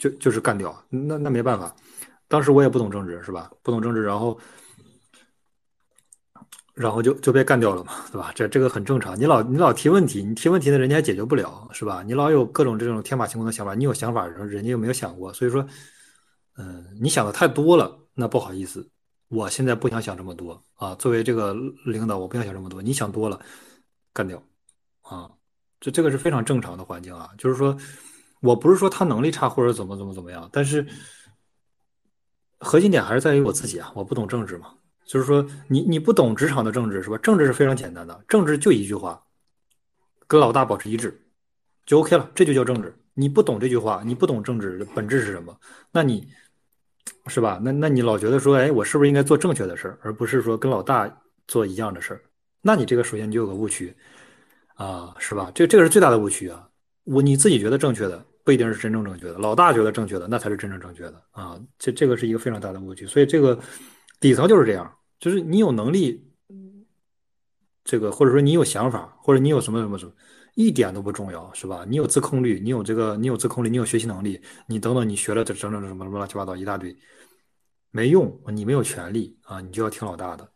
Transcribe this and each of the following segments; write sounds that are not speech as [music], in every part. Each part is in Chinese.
就就是干掉，那那没办法。当时我也不懂政治，是吧？不懂政治，然后然后就就被干掉了嘛，对吧？这这个很正常。你老你老提问题，你提问题呢，人家也解决不了，是吧？你老有各种这种天马行空的想法，你有想法的时候，人家又没有想过，所以说，嗯，你想的太多了，那不好意思，我现在不想想这么多啊。作为这个领导，我不想想这么多，你想多了，干掉啊。这这个是非常正常的环境啊，就是说，我不是说他能力差或者怎么怎么怎么样，但是核心点还是在于我自己啊，我不懂政治嘛，就是说你你不懂职场的政治是吧？政治是非常简单的，政治就一句话，跟老大保持一致就 OK 了，这就叫政治。你不懂这句话，你不懂政治的本质是什么，那你是吧？那那你老觉得说，哎，我是不是应该做正确的事儿，而不是说跟老大做一样的事儿？那你这个首先就有个误区。啊，是吧？这这个是最大的误区啊！我你自己觉得正确的，不一定是真正正确的。老大觉得正确的，那才是真正正确的啊！这这个是一个非常大的误区。所以这个底层就是这样，就是你有能力，这个或者说你有想法，或者你有什么什么什么，一点都不重要，是吧？你有自控力，你有这个，你有自控力，你有学习能力，你等等，你学了这整整什么什么乱七八糟一大堆，没用，你没有权利啊！你就要听老大的。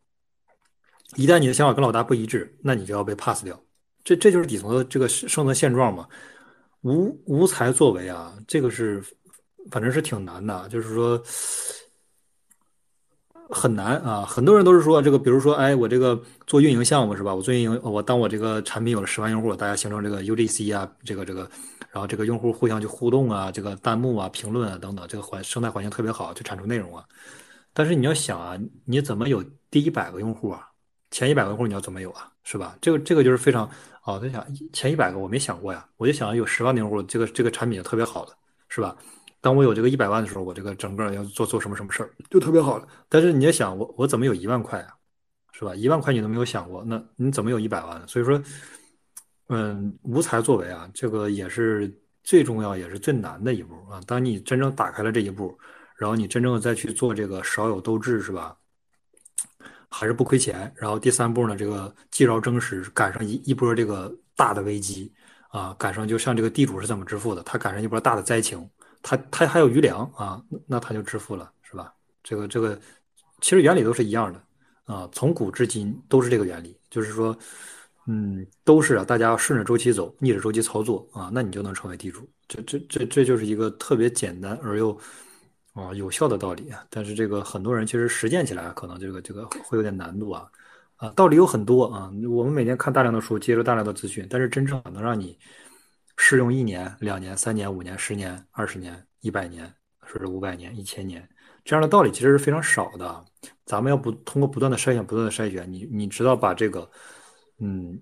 一旦你的想法跟老大不一致，那你就要被 pass 掉。这这就是底层的这个生存现状嘛，无无才作为啊，这个是反正是挺难的，就是说很难啊。很多人都是说这个，比如说，哎，我这个做运营项目是吧？我做运营，我当我这个产品有了十万用户，大家形成这个 UGC 啊，这个这个，然后这个用户互相去互动啊，这个弹幕啊、评论啊等等，这个环生态环境特别好，就产出内容啊。但是你要想啊，你怎么有第一百个用户啊？前一百个用户你要怎么有啊？是吧？这个这个就是非常。哦，在想前一百个我没想过呀，我就想有十万的用户，这个这个产品就特别好了，是吧？当我有这个一百万的时候，我这个整个要做做什么什么事儿就特别好了。但是你要想，我我怎么有一万块啊，是吧？一万块你都没有想过，那你怎么有一百万？所以说，嗯，无才作为啊，这个也是最重要也是最难的一步啊。当你真正打开了这一步，然后你真正再去做这个少有斗志，是吧？还是不亏钱，然后第三步呢，这个既饶争时，赶上一一波这个大的危机啊，赶上就像这个地主是怎么致富的，他赶上一波大的灾情，他他还有余粮啊，那他就致富了，是吧？这个这个其实原理都是一样的啊，从古至今都是这个原理，就是说，嗯，都是啊，大家顺着周期走，逆着周期操作啊，那你就能成为地主，这这这这就是一个特别简单而又。啊，有效的道理，但是这个很多人其实实践起来可能这个这个会有点难度啊，啊，道理有很多啊，我们每天看大量的书，接触大量的资讯，但是真正能让你适用一年、两年、三年、五年、十年、二十年、一百年，甚至五百年、一千年这样的道理其实是非常少的。咱们要不通过不断的筛选、不断的筛选，你你知道把这个嗯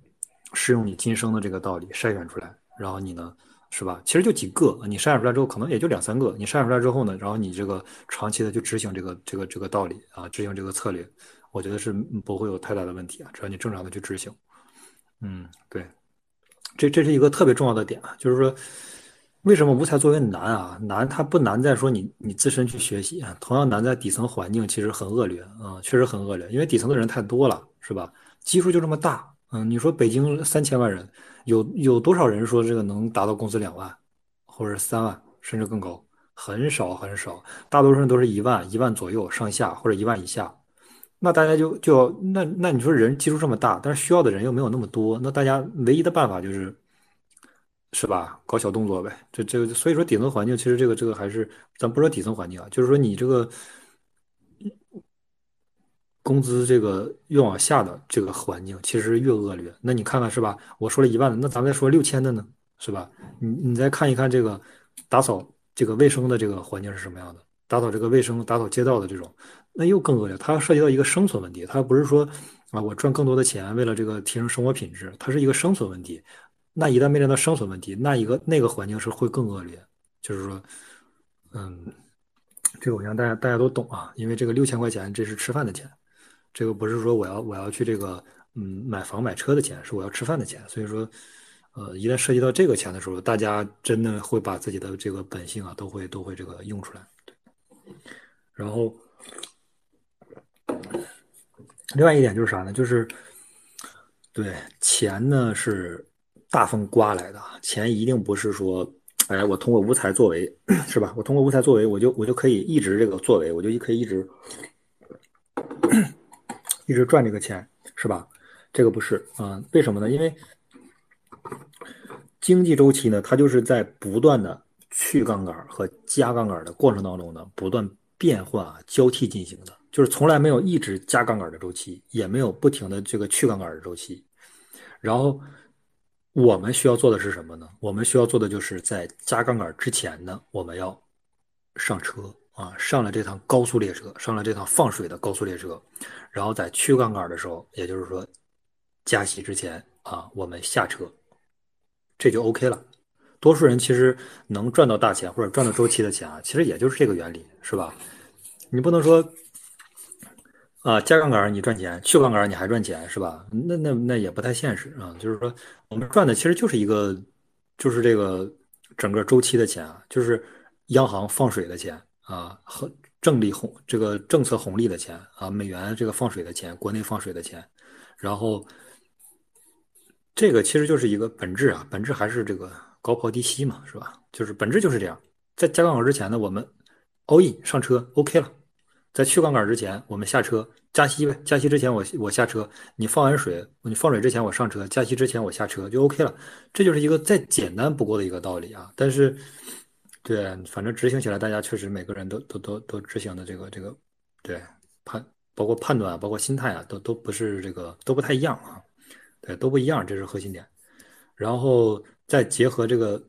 适用你今生的这个道理筛选出来，然后你呢？是吧？其实就几个，你筛选出来之后，可能也就两三个。你筛选出来之后呢，然后你这个长期的就执行这个这个这个道理啊，执行这个策略，我觉得是不会有太大的问题啊。只要你正常的去执行，嗯，对，这这是一个特别重要的点啊，就是说，为什么无才作为难啊？难它不难在说你你自身去学习啊，同样难在底层环境其实很恶劣啊，确实很恶劣，因为底层的人太多了，是吧？基数就这么大，嗯，你说北京三千万人。有有多少人说这个能达到工资两万，或者三万，甚至更高？很少很少，大多数人都是一万、一万左右上下，或者一万以下。那大家就就那那你说人基数这么大，但是需要的人又没有那么多，那大家唯一的办法就是，是吧？搞小动作呗。这这，所以说底层环境其实这个这个还是，咱不说底层环境啊，就是说你这个。工资这个越往下的这个环境，其实越恶劣。那你看看是吧？我说了一万的，那咱们再说六千的呢，是吧？你你再看一看这个打扫这个卫生的这个环境是什么样的？打扫这个卫生、打扫街道的这种，那又更恶劣。它涉及到一个生存问题，它不是说啊我赚更多的钱，为了这个提升生活品质，它是一个生存问题。那一旦面临到生存问题，那一个那个环境是会更恶劣。就是说，嗯，这个我想大家大家都懂啊，因为这个六千块钱这是吃饭的钱。这个不是说我要我要去这个嗯买房买车的钱，是我要吃饭的钱。所以说，呃，一旦涉及到这个钱的时候，大家真的会把自己的这个本性啊，都会都会这个用出来。然后，另外一点就是啥呢？就是对钱呢是大风刮来的，钱一定不是说哎，我通过无才作为，是吧？我通过无才作为，我就我就可以一直这个作为，我就可以一直一直赚这个钱，是吧？这个不是啊？为什么呢？因为经济周期呢，它就是在不断的去杠杆和加杠杆的过程当中呢，不断变换、交替进行的，就是从来没有一直加杠杆的周期，也没有不停的这个去杠杆的周期，然后。我们需要做的是什么呢？我们需要做的就是在加杠杆之前呢，我们要上车啊，上了这趟高速列车，上了这趟放水的高速列车，然后在去杠杆的时候，也就是说加息之前啊，我们下车，这就 OK 了。多数人其实能赚到大钱或者赚到周期的钱啊，其实也就是这个原理，是吧？你不能说。啊，加杠杆你赚钱，去杠杆你还赚钱，是吧？那那那也不太现实啊。就是说，我们赚的其实就是一个，就是这个整个周期的钱啊，就是央行放水的钱啊，和政利红这个政策红利的钱啊，美元这个放水的钱，国内放水的钱，然后这个其实就是一个本质啊，本质还是这个高抛低吸嘛，是吧？就是本质就是这样，在加杠杆之前呢，我们 all in 上车 OK 了。在去杠杆之前，我们下车加息呗。加息之前，我我下车。你放完水，你放水之前我上车。加息之前我下车就 OK 了。这就是一个再简单不过的一个道理啊。但是，对，反正执行起来，大家确实每个人都都都都执行的这个这个，对判包括判断，包括心态啊，都都不是这个都不太一样啊。对，都不一样，这是核心点。然后再结合这个，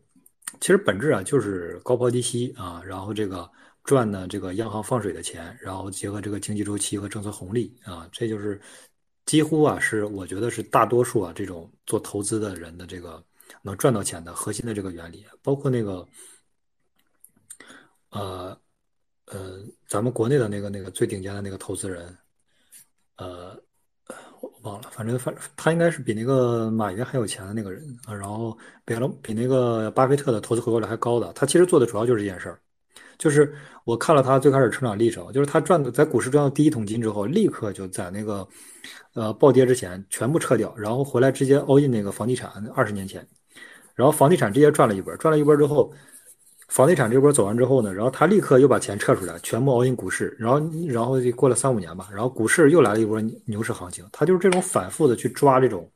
其实本质啊就是高抛低吸啊，然后这个。赚呢这个央行放水的钱，然后结合这个经济周期和政策红利啊，这就是几乎啊是我觉得是大多数啊这种做投资的人的这个能赚到钱的核心的这个原理，包括那个呃呃咱们国内的那个那个最顶尖的那个投资人，呃我忘了，反正反他应该是比那个马云还有钱的那个人啊，然后比了比那个巴菲特的投资回报率还高的，他其实做的主要就是这件事儿。就是我看了他最开始成长历程，就是他赚的在股市赚到第一桶金之后，立刻就在那个，呃暴跌之前全部撤掉，然后回来直接 all in 那个房地产。二十年前，然后房地产直接赚了一波，赚了一波之后，房地产这波走完之后呢，然后他立刻又把钱撤出来，全部 all in 股市。然后然后就过了三五年吧，然后股市又来了一波牛市行情。他就是这种反复的去抓这种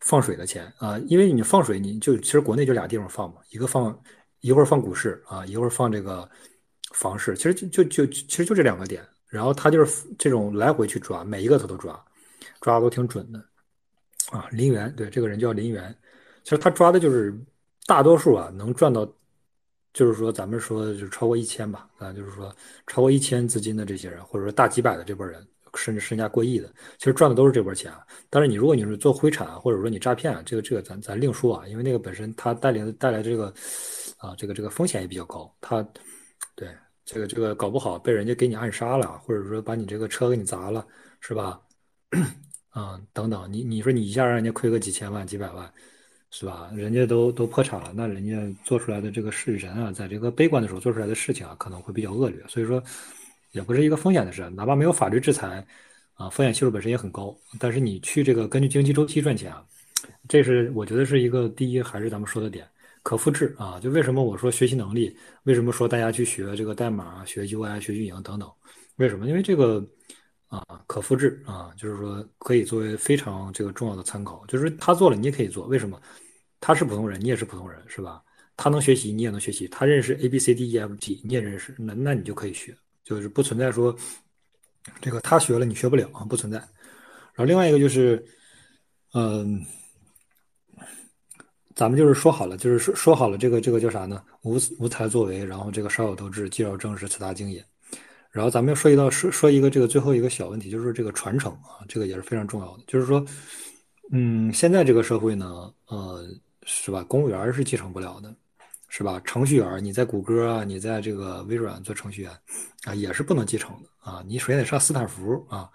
放水的钱啊，因为你放水，你就其实国内就俩地方放嘛，一个放。一会儿放股市啊，一会儿放这个房市，其实就就就其实就这两个点，然后他就是这种来回去抓，每一个他都抓，抓的都挺准的啊。林园对这个人叫林园，其实他抓的就是大多数啊能赚到，就是说咱们说就是超过一千吧啊，就是说超过一千资金的这些人，或者说大几百的这波人，甚至身价过亿的，其实赚的都是这波钱。但是你如果你是做灰产或者说你诈骗，这个这个咱咱另说啊，因为那个本身他带领带来这个。啊，这个这个风险也比较高，他对这个这个搞不好被人家给你暗杀了，或者说把你这个车给你砸了，是吧？[coughs] 啊，等等，你你说你一下让人家亏个几千万、几百万，是吧？人家都都破产了，那人家做出来的这个是人啊，在这个悲观的时候做出来的事情啊，可能会比较恶劣，所以说也不是一个风险的事，哪怕没有法律制裁啊，风险系数本身也很高，但是你去这个根据经济周期赚钱啊，这是我觉得是一个第一，还是咱们说的点。可复制啊，就为什么我说学习能力？为什么说大家去学这个代码、学 UI、学运营等等？为什么？因为这个啊，可复制啊，就是说可以作为非常这个重要的参考。就是他做了，你也可以做。为什么？他是普通人，你也是普通人，是吧？他能学习，你也能学习。他认识 A B C D E F G，你也认识，那那你就可以学，就是不存在说这个他学了你学不了啊，不存在。然后另外一个就是，嗯。咱们就是说好了，就是说说好了，这个这个叫啥呢？无无才作为，然后这个少有斗志，既要正视此大经也。然后咱们又说一道说说一个这个最后一个小问题，就是这个传承啊，这个也是非常重要的。就是说，嗯，现在这个社会呢，呃，是吧？公务员是继承不了的，是吧？程序员，你在谷歌啊，你在这个微软做程序员啊，也是不能继承的啊。你首先得上斯坦福啊，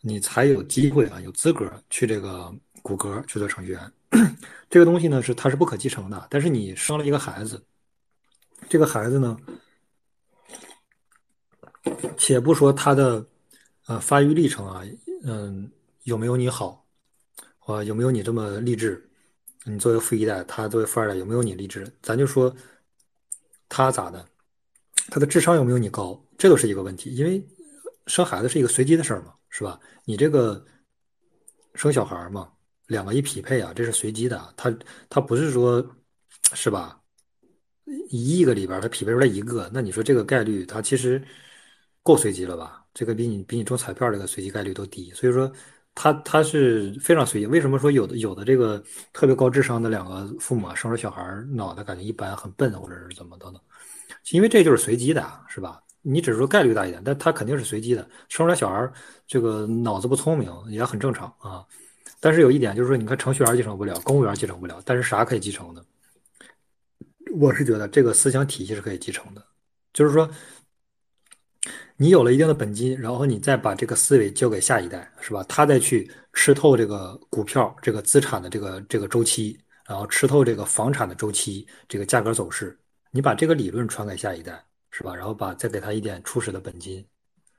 你才有机会啊，有资格去这个谷歌去做程序员。[coughs] 这个东西呢是它是不可继承的，但是你生了一个孩子，这个孩子呢，且不说他的呃发育历程啊，嗯，有没有你好，啊有没有你这么励志？你作为富一代，他作为富二代有没有你励志？咱就说他咋的？他的智商有没有你高？这都是一个问题，因为生孩子是一个随机的事儿嘛，是吧？你这个生小孩嘛，两个一匹配啊，这是随机的，他他不是说，是吧？一亿个里边他匹配出来一个，那你说这个概率，它其实够随机了吧？这个比你比你中彩票这个随机概率都低，所以说他他是非常随机。为什么说有的有的这个特别高智商的两个父母啊，生出小孩脑袋感觉一般，很笨，或者是怎么等等？因为这就是随机的，是吧？你只是说概率大一点，但他肯定是随机的。生出来小孩这个脑子不聪明也很正常啊。但是有一点就是说，你看程序员继承不了，公务员继承不了，但是啥可以继承呢？我是觉得这个思想体系是可以继承的，就是说，你有了一定的本金，然后你再把这个思维交给下一代，是吧？他再去吃透这个股票这个资产的这个这个周期，然后吃透这个房产的周期，这个价格走势。你把这个理论传给下一代，是吧？然后把再给他一点初始的本金，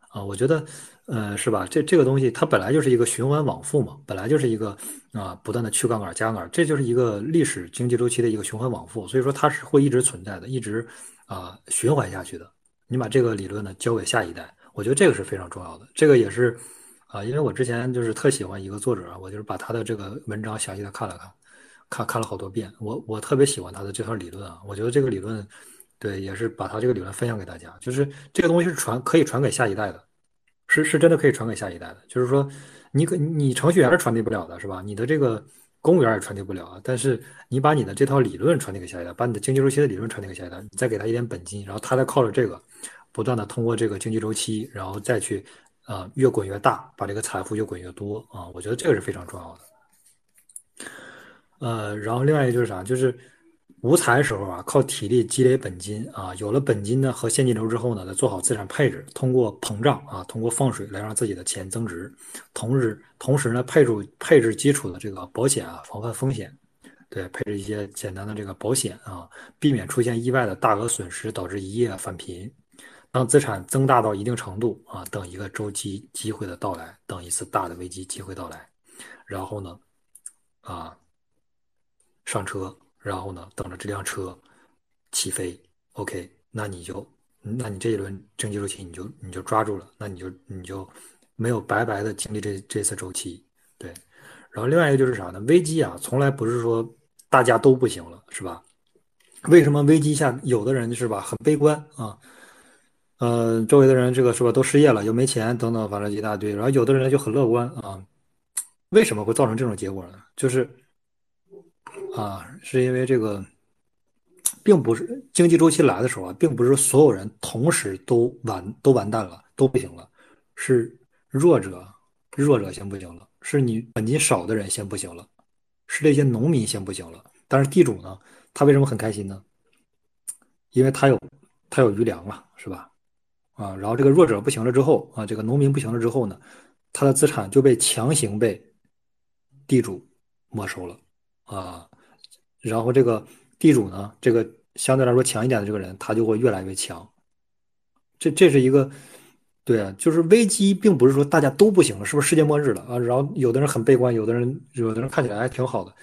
啊，我觉得，呃，是吧？这这个东西它本来就是一个循环往复嘛，本来就是一个啊，不断的去杠杆加杠杆，这就是一个历史经济周期的一个循环往复，所以说它是会一直存在的，一直啊循环下去的。你把这个理论呢交给下一代，我觉得这个是非常重要的。这个也是啊，因为我之前就是特喜欢一个作者，我就是把他的这个文章详细的看了看。看看了好多遍，我我特别喜欢他的这套理论啊，我觉得这个理论，对，也是把他这个理论分享给大家，就是这个东西是传可以传给下一代的，是是真的可以传给下一代的，就是说你可你程序员是传递不了的，是吧？你的这个公务员也传递不了啊，但是你把你的这套理论传递给下一代，把你的经济周期的理论传递给下一代，你再给他一点本金，然后他再靠着这个，不断的通过这个经济周期，然后再去啊越滚越大，把这个财富越滚越多啊，我觉得这个是非常重要的。呃，然后另外一个就是啥，就是无财的时候啊，靠体力积累本金啊，有了本金呢和现金流之后呢，再做好资产配置，通过膨胀啊，通过放水来让自己的钱增值，同时同时呢，配置配置基础的这个保险啊，防范风险，对，配置一些简单的这个保险啊，避免出现意外的大额损失，导致一夜返贫。当资产增大到一定程度啊，等一个周期机会的到来，等一次大的危机机会到来，然后呢，啊。上车，然后呢，等着这辆车起飞。OK，那你就，那你这一轮经济周期你就你就抓住了，那你就你就没有白白的经历这这次周期。对，然后另外一个就是啥呢？危机啊，从来不是说大家都不行了，是吧？为什么危机下有的人是吧很悲观啊？呃，周围的人这个是吧都失业了，又没钱等等，反正一大堆。然后有的人就很乐观啊。为什么会造成这种结果呢？就是。啊，是因为这个，并不是经济周期来的时候啊，并不是所有人同时都完都完蛋了，都不行了，是弱者弱者先不行了，是你本金少的人先不行了，是这些农民先不行了。但是地主呢，他为什么很开心呢？因为他有他有余粮了，是吧？啊，然后这个弱者不行了之后啊，这个农民不行了之后呢，他的资产就被强行被地主没收了啊。然后这个地主呢，这个相对来说强一点的这个人，他就会越来越强。这这是一个，对啊，就是危机，并不是说大家都不行了，是不是世界末日了啊？然后有的人很悲观，有的人有的人看起来还挺好的，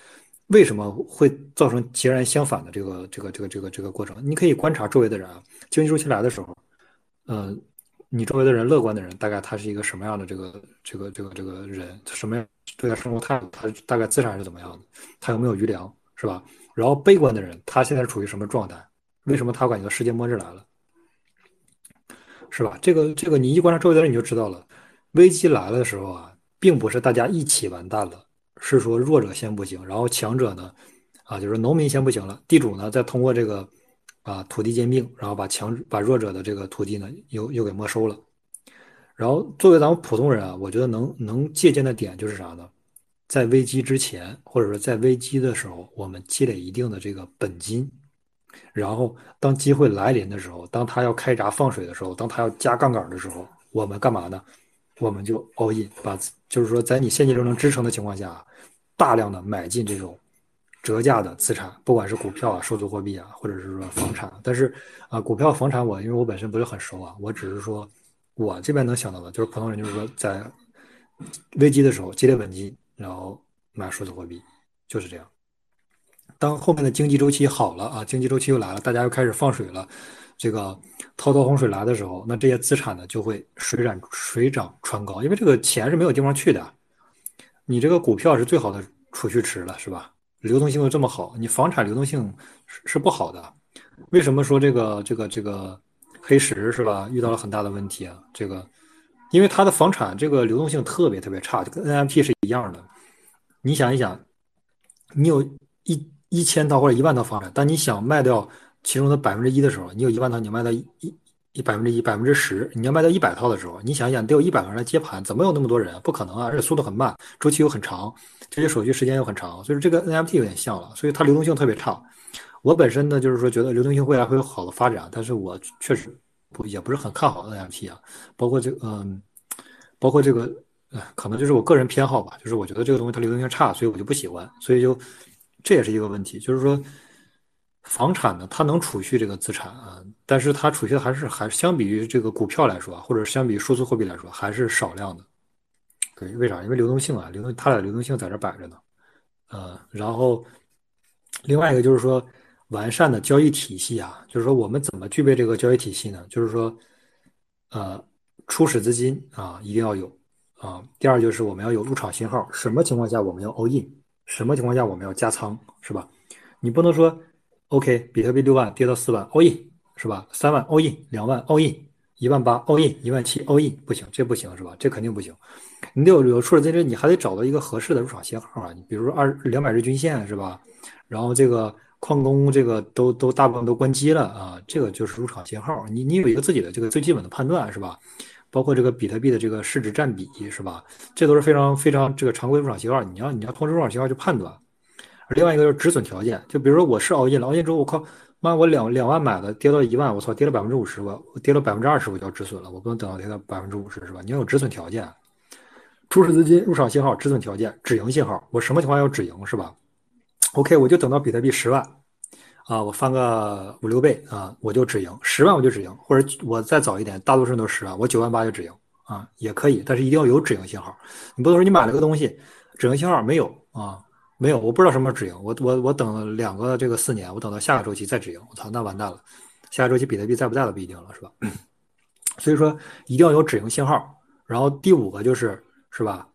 为什么会造成截然相反的这个这个这个这个这个过程？你可以观察周围的人啊，经济周期来的时候，嗯，你周围的人乐观的人，大概他是一个什么样的这个这个这个这个人？什么样对待生活态度？他大概资产是怎么样的？他有没有余粮？是吧？然后悲观的人，他现在处于什么状态？为什么他感觉世界末日来了？是吧？这个这个，你一观察周围的人，你就知道了。危机来了的时候啊，并不是大家一起完蛋了，是说弱者先不行，然后强者呢，啊，就是农民先不行了，地主呢再通过这个啊土地兼并，然后把强把弱者的这个土地呢又又给没收了。然后作为咱们普通人啊，我觉得能能借鉴的点就是啥呢？在危机之前，或者说在危机的时候，我们积累一定的这个本金，然后当机会来临的时候，当他要开闸放水的时候，当他要加杠杆的时候，我们干嘛呢？我们就 all in，把就是说在你现金流能支撑的情况下，大量的买进这种折价的资产，不管是股票啊、数字货币啊，或者是说房产。但是啊，股票、房产我因为我本身不是很熟啊，我只是说我这边能想到的就是普通人就是说在危机的时候积累本金。然后买数字货币，就是这样。当后面的经济周期好了啊，经济周期又来了，大家又开始放水了，这个滔滔洪水来的时候，那这些资产呢就会水涨水涨船高，因为这个钱是没有地方去的，你这个股票是最好的储蓄池了，是吧？流动性又这么好，你房产流动性是是不好的。为什么说这个这个这个黑石是吧？遇到了很大的问题啊，这个。因为它的房产这个流动性特别特别差，就跟 NFT 是一样的。你想一想，你有一一千套或者一万套房产，但你想卖掉其中的百分之一的时候，你有一万套，你卖到一一百分之一百分之十，你要卖到一百套的时候，你想一想，得有一百个人来接盘，怎么有那么多人？不可能啊！而且速度很慢，周期又很长，这些手续时间又很长，所以这个 NFT 有点像了，所以它流动性特别差。我本身呢，就是说觉得流动性未来会有好的发展，但是我确实。不也不是很看好 NFT 啊，包括这个嗯，包括这个，可能就是我个人偏好吧，就是我觉得这个东西它流动性差，所以我就不喜欢，所以就这也是一个问题，就是说房产呢，它能储蓄这个资产啊，但是它储蓄的还是还相比于这个股票来说，或者相比数字货币来说，还是少量的。对，为啥？因为流动性啊，流动它俩流动性在这摆着呢，呃，然后另外一个就是说。完善的交易体系啊，就是说我们怎么具备这个交易体系呢？就是说，呃，初始资金啊一定要有啊。第二就是我们要有入场信号，什么情况下我们要 all in，什么情况下我们要加仓，是吧？你不能说 OK，比特币六万跌到四万 all in，是吧？三万 all in，两万 all in，一万八 all in，一万七 all in，不行，这不行，是吧？这肯定不行。你得有有初始资金，你还得找到一个合适的入场信号啊。你比如说二两百日均线，是吧？然后这个。矿工这个都都大部分都关机了啊，这个就是入场信号。你你有一个自己的这个最基本的判断是吧？包括这个比特币的这个市值占比是吧？这都是非常非常这个常规入场信号。你要你要通过入场信号去判断。而另外一个就是止损条件，就比如说我是熬夜了，熬夜之后我靠妈我两两万买的跌到一万，我操跌了百分之五十，我我跌了百分之二十我就要止损了，我不能等到跌到百分之五十是吧？你要有止损条件，初始资金入场信号止损条件止盈信号，我什么情况要止盈是吧？OK，我就等到比特币十万，啊，我翻个五六倍啊，我就止盈十万，我就止盈，或者我再早一点，大多数人都十万，我九万八就止盈啊，也可以，但是一定要有止盈信号。你不能说你买了个东西，止盈信号没有啊，没有，我不知道什么时候止盈，我我我等了两个这个四年，我等到下个周期再止盈，我操，那完蛋了，下个周期比特币在不在都不一定了，是吧？[coughs] 所以说一定要有止盈信号。然后第五个就是是吧？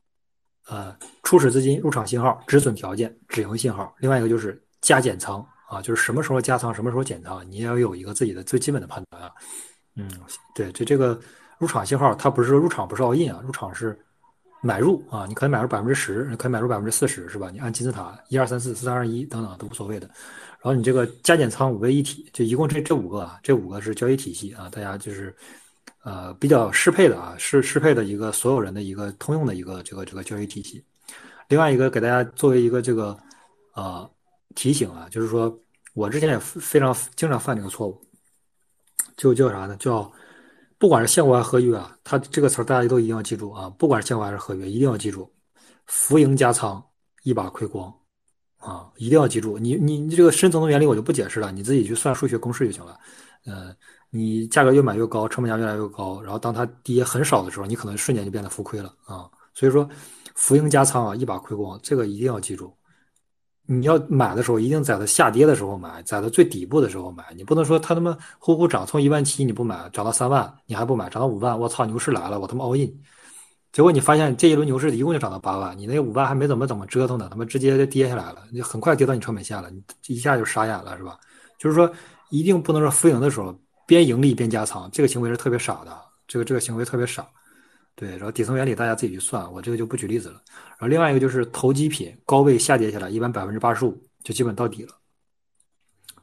呃，初始资金入场信号、止损条件、止盈信号，另外一个就是加减仓啊，就是什么时候加仓，什么时候减仓，你要有一个自己的最基本的判断啊。嗯，对，这这个入场信号，它不是说入场不是 all in 啊，入场是买入啊，你可以买入百分之十，可以买入百分之四十，是吧？你按金字塔一二三四四三二一等等都无所谓的。然后你这个加减仓五位一体，就一共这这五个啊，这五个是交易体系啊，大家就是。呃，比较适配的啊，是适配的一个所有人的一个通用的一个这个这个交易体系。另外一个给大家作为一个这个呃提醒啊，就是说我之前也非常经常犯这个错误，就叫啥呢？叫不管是现货还是合约啊，它这个词大家都一定要记住啊，不管是现货还是合约，一定要记住，浮盈加仓，一把亏光啊，一定要记住。你你你这个深层的原理我就不解释了，你自己去算数学公式就行了，嗯。你价格越买越高，成本价越来越高，然后当它跌很少的时候，你可能瞬间就变得浮亏了啊！所以说，浮盈加仓啊，一把亏光，这个一定要记住。你要买的时候，一定在它下跌的时候买，在它最底部的时候买。你不能说它他妈呼呼涨，从一万七你不买，涨到三万你还不买，涨到五万，我操，牛市来了，我他妈 all in。结果你发现这一轮牛市一共就涨到八万，你那五万还没怎么怎么折腾呢，他妈直接就跌下来了，你很快跌到你成本线了，你一下就傻眼了，是吧？就是说，一定不能说浮盈的时候。边盈利边加仓，这个行为是特别傻的，这个这个行为特别傻。对，然后底层原理大家自己去算，我这个就不举例子了。然后另外一个就是投机品高位下跌下来，一般百分之八十五就基本到底了。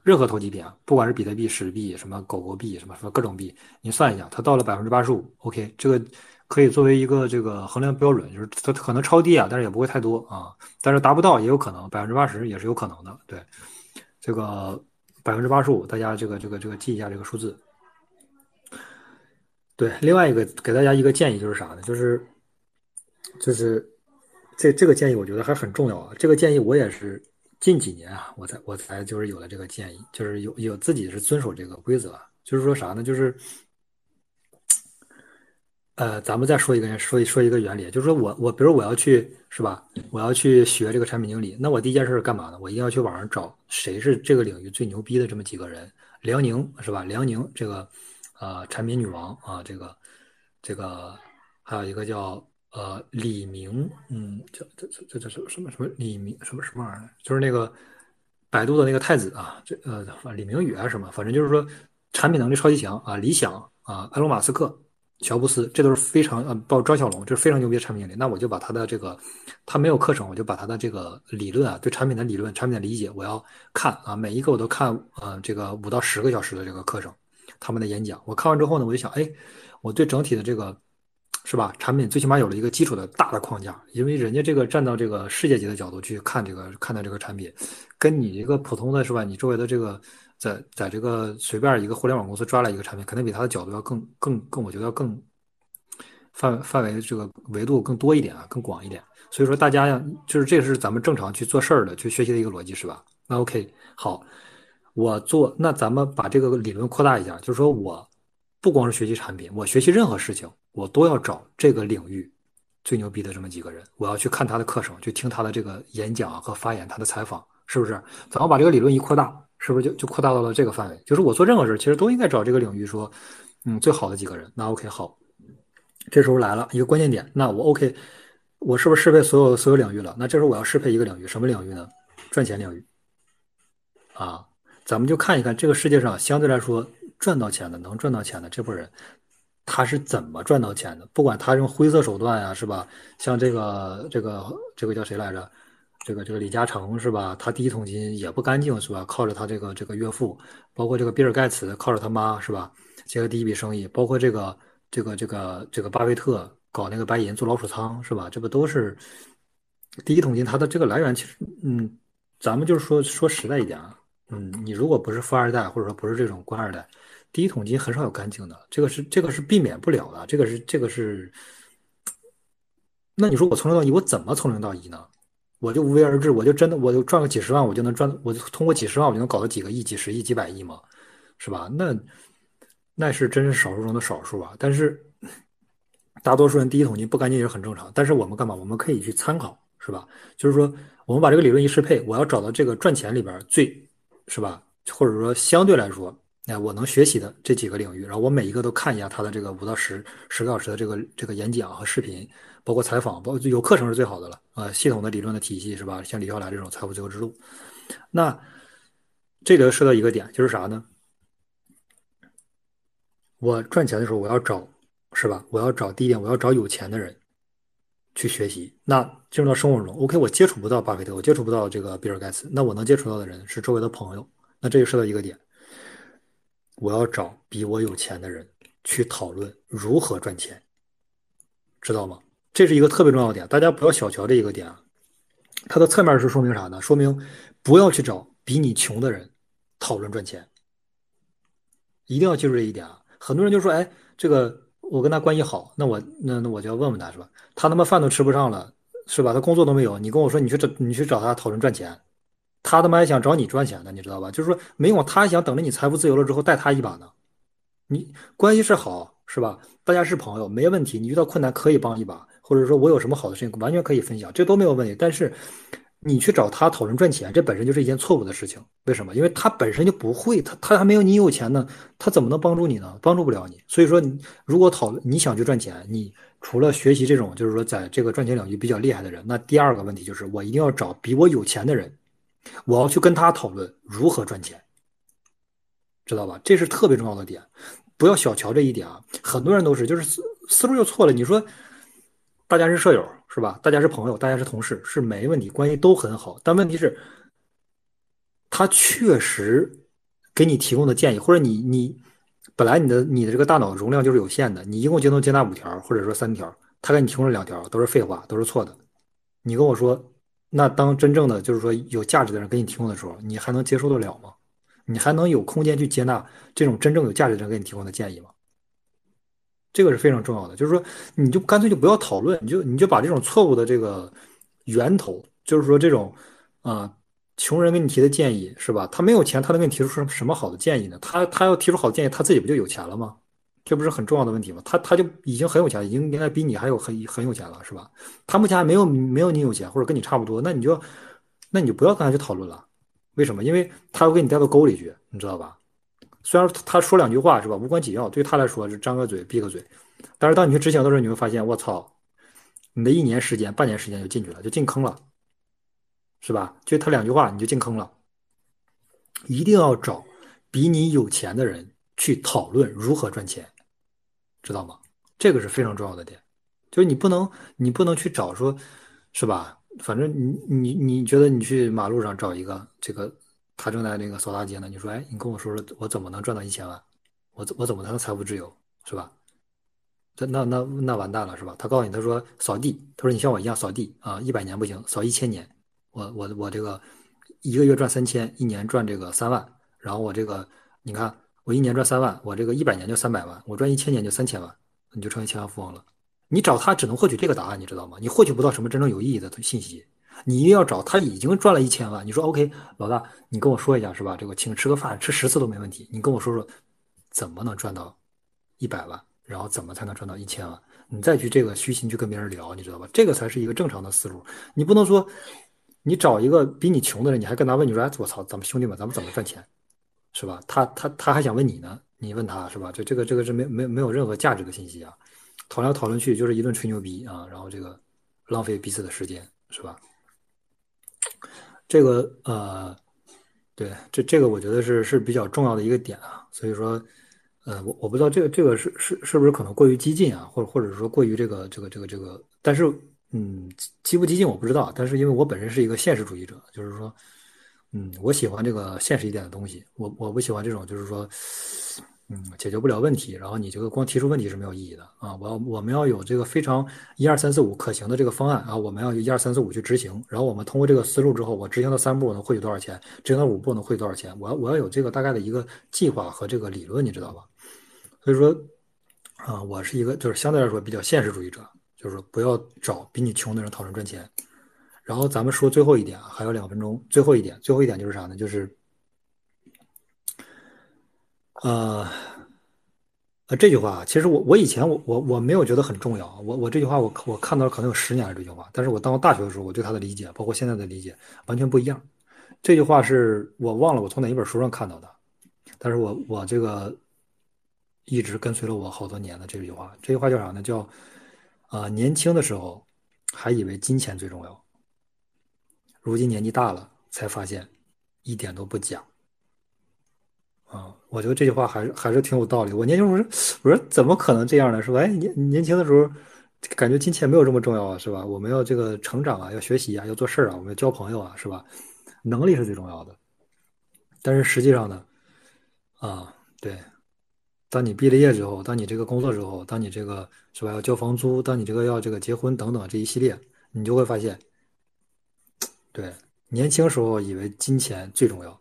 任何投机品啊，不管是比特币、史币、什么狗狗币、什么什么各种币，你算一下，它到了百分之八十五，OK，这个可以作为一个这个衡量标准，就是它可能超低啊，但是也不会太多啊，但是达不到也有可能，百分之八十也是有可能的。对，这个。百分之八十五，大家这个这个这个记一下这个数字。对，另外一个给大家一个建议就是啥呢？就是就是这这个建议，我觉得还很重要啊。这个建议我也是近几年啊，我才我才就是有了这个建议，就是有有自己是遵守这个规则。就是说啥呢？就是呃，咱们再说一个说一说一个原理，就是说我我比如我要去是吧，我要去学这个产品经理，那我第一件事是干嘛呢？我一定要去网上找谁是这个领域最牛逼的这么几个人。梁宁是吧？梁宁这个呃产品女王啊，这个这个还有一个叫呃李明，嗯，叫这这这这什么什么什么李明什么什么玩意儿？就是那个百度的那个太子啊，这呃李明宇还是什么？反正就是说产品能力超级强啊，理想啊，埃隆马斯克。乔布斯，这都是非常呃，包括张小龙，这是非常牛逼的产品经理。那我就把他的这个，他没有课程，我就把他的这个理论啊，对产品的理论、产品的理解，我要看啊，每一个我都看，呃，这个五到十个小时的这个课程，他们的演讲。我看完之后呢，我就想，哎，我对整体的这个，是吧？产品最起码有了一个基础的大的框架，因为人家这个站到这个世界级的角度去看这个看待这个产品，跟你一个普通的是吧？你周围的这个。在在这个随便一个互联网公司抓来一个产品，肯定比他的角度要更更更，我觉得要更范范围这个维度更多一点啊，更广一点。所以说大家呀，就是这是咱们正常去做事儿的、去学习的一个逻辑，是吧？那 OK，好，我做那咱们把这个理论扩大一下，就是说我不光是学习产品，我学习任何事情，我都要找这个领域最牛逼的这么几个人，我要去看他的课程，去听他的这个演讲和发言，他的采访，是不是？咱们把这个理论一扩大。是不是就就扩大到了这个范围？就是我做任何事，其实都应该找这个领域说，嗯，最好的几个人。那 OK，好，这时候来了一个关键点。那我 OK，我是不是适配所有所有领域了？那这时候我要适配一个领域，什么领域呢？赚钱领域。啊，咱们就看一看这个世界上相对来说赚到钱的、能赚到钱的这波人，他是怎么赚到钱的？不管他用灰色手段呀，是吧？像这个这个这个叫谁来着？这个这个李嘉诚是吧？他第一桶金也不干净是吧？靠着他这个这个岳父，包括这个比尔盖茨靠着他妈是吧？接了第一笔生意，包括这个这个这个这个巴菲特搞那个白银做老鼠仓是吧？这不都是第一桶金？它的这个来源其实，嗯，咱们就是说说实在一点啊，嗯，你如果不是富二代或者说不是这种官二代，第一桶金很少有干净的，这个是这个是避免不了的，这个是这个是。那你说我从零到一，我怎么从零到一呢？我就无为而治，我就真的我就赚个几十万，我就能赚，我就通过几十万，我就能搞到几个亿、几十亿、几百亿吗？是吧？那那是真是少数中的少数啊。但是大多数人第一桶金不干净也是很正常。但是我们干嘛？我们可以去参考，是吧？就是说，我们把这个理论一适配，我要找到这个赚钱里边最，是吧？或者说相对来说，哎，我能学习的这几个领域，然后我每一个都看一下他的这个五到十十个小时的这个这个演讲和视频。包括采访，包括有课程是最好的了啊！系统的理论的体系是吧？像李笑来这种财富自由之路，那这个说到一个点，就是啥呢？我赚钱的时候，我要找是吧？我要找第一点，我要找有钱的人去学习。那进入到生活中，OK，我接触不到巴菲特，我接触不到这个比尔盖茨，那我能接触到的人是周围的朋友。那这就说到一个点，我要找比我有钱的人去讨论如何赚钱，知道吗？这是一个特别重要的点，大家不要小瞧这一个点啊。它的侧面是说明啥呢？说明不要去找比你穷的人讨论赚钱，一定要记住这一点啊。很多人就说：“哎，这个我跟他关系好，那我那那我就要问问他是吧？他他妈饭都吃不上了，是吧？他工作都没有，你跟我说你去找你去找他讨论赚钱，他他妈还想找你赚钱呢，你知道吧？就是说没用，他想等着你财富自由了之后带他一把呢。你关系是好是吧？大家是朋友没问题，你遇到困难可以帮一把。”或者说我有什么好的事情，完全可以分享，这都没有问题。但是，你去找他讨论赚钱，这本身就是一件错误的事情。为什么？因为他本身就不会，他他还没有你有钱呢，他怎么能帮助你呢？帮助不了你。所以说，如果讨论你想去赚钱，你除了学习这种就是说在这个赚钱领域比较厉害的人，那第二个问题就是我一定要找比我有钱的人，我要去跟他讨论如何赚钱，知道吧？这是特别重要的点，不要小瞧这一点啊！很多人都是就是思路就错了。你说。大家是舍友是吧？大家是朋友，大家是同事是没问题，关系都很好。但问题是，他确实给你提供的建议，或者你你本来你的你的这个大脑容量就是有限的，你一共就能接纳五条或者说三条，他给你提供了两条都是废话，都是错的。你跟我说，那当真正的就是说有价值的人给你提供的时候，你还能接受得了吗？你还能有空间去接纳这种真正有价值的人给你提供的建议吗？这个是非常重要的，就是说，你就干脆就不要讨论，你就你就把这种错误的这个源头，就是说这种啊，穷人给你提的建议是吧？他没有钱，他能给你提出什什么好的建议呢？他他要提出好的建议，他自己不就有钱了吗？这不是很重要的问题吗？他他就已经很有钱，已经应该比你还有很很有钱了，是吧？他目前还没有没有你有钱，或者跟你差不多，那你就那你就不要跟他去讨论了。为什么？因为他会给你带到沟里去，你知道吧？虽然他说两句话是吧，无关紧要，对他来说是张个嘴闭个嘴，但是当你去执行的时候，你会发现，我操，你的一年时间、半年时间就进去了，就进坑了，是吧？就他两句话你就进坑了。一定要找比你有钱的人去讨论如何赚钱，知道吗？这个是非常重要的点，就是你不能你不能去找说，是吧？反正你你你觉得你去马路上找一个这个他正在那个扫大街呢，你说哎，你跟我说说我怎么能赚到一千万？我怎我怎么才能财富自由？是吧？这那那那完蛋了是吧？他告诉你他说扫地，他说你像我一样扫地啊，一百年不行，扫一千年，我我我这个一个月赚三千，一年赚这个三万，然后我这个你看我一年赚三万，我这个一百年就三百万，我赚一千年就三千万，你就成为千万富翁了。你找他只能获取这个答案，你知道吗？你获取不到什么真正有意义的信息。你一定要找他已经赚了一千万。你说 OK，老大，你跟我说一下是吧？这个请吃个饭，吃十次都没问题。你跟我说说，怎么能赚到一百万，然后怎么才能赚到一千万？你再去这个虚心去跟别人聊，你知道吧？这个才是一个正常的思路。你不能说你找一个比你穷的人，你还跟他问，你说哎，我操，咱们兄弟们，咱们怎么赚钱，是吧？他他他还想问你呢，你问他是吧？就这个这个是没没没有任何价值的信息啊。讨论讨论去就是一顿吹牛逼啊，然后这个浪费彼此的时间，是吧？这个呃，对，这这个我觉得是是比较重要的一个点啊。所以说，呃，我我不知道这个这个是是是不是可能过于激进啊，或者或者说过于这个这个这个这个，但是嗯，激不激进我不知道，但是因为我本身是一个现实主义者，就是说，嗯，我喜欢这个现实一点的东西，我我不喜欢这种就是说。嗯，解决不了问题，然后你这个光提出问题是没有意义的啊！我要我们要有这个非常一二三四五可行的这个方案啊，我们要一二三四五去执行，然后我们通过这个思路之后，我执行到三步能获取多少钱，执行到五步能获取多少钱？我要我要有这个大概的一个计划和这个理论，你知道吧？所以说啊，我是一个就是相对来说比较现实主义者，就是不要找比你穷的人讨论赚钱。然后咱们说最后一点啊，还有两分钟，最后一点，最后一点就是啥呢？就是。呃，呃，这句话其实我我以前我我我没有觉得很重要。我我这句话我我看到了可能有十年了这句话，但是我到大学的时候，我对他的理解，包括现在的理解完全不一样。这句话是我忘了我从哪一本书上看到的，但是我我这个一直跟随了我好多年的这句话。这句话叫啥呢？叫啊，年轻的时候还以为金钱最重要，如今年纪大了才发现一点都不假。啊，我觉得这句话还是还是挺有道理。我年轻时候，我说怎么可能这样呢？是吧？哎，年年轻的时候，感觉金钱没有这么重要啊，是吧？我们要这个成长啊，要学习啊，要做事啊，我们要交朋友啊，是吧？能力是最重要的。但是实际上呢，啊，对，当你毕了业之后，当你这个工作之后，当你这个是吧要交房租，当你这个要这个结婚等等这一系列，你就会发现，对，年轻时候以为金钱最重要，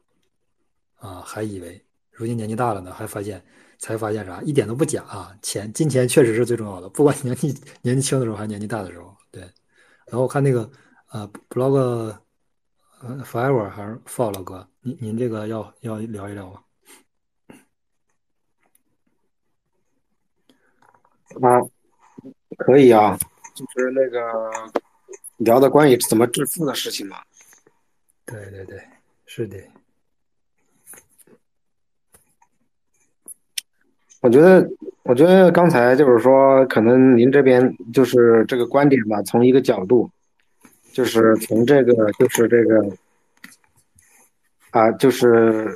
啊，还以为。如今年纪大了呢，还发现，才发现啥？一点都不假啊！钱、金钱确实是最重要的，不管年纪年纪轻的时候还是年纪大的时候。对。然后我看那个呃，blog，呃，forever 还是 follow 哥，您您这个要要聊一聊吗？啊，可以啊，就是那个聊的关于怎么致富的事情嘛。对对对，是的。我觉得，我觉得刚才就是说，可能您这边就是这个观点吧，从一个角度，就是从这个，就是这个，啊，就是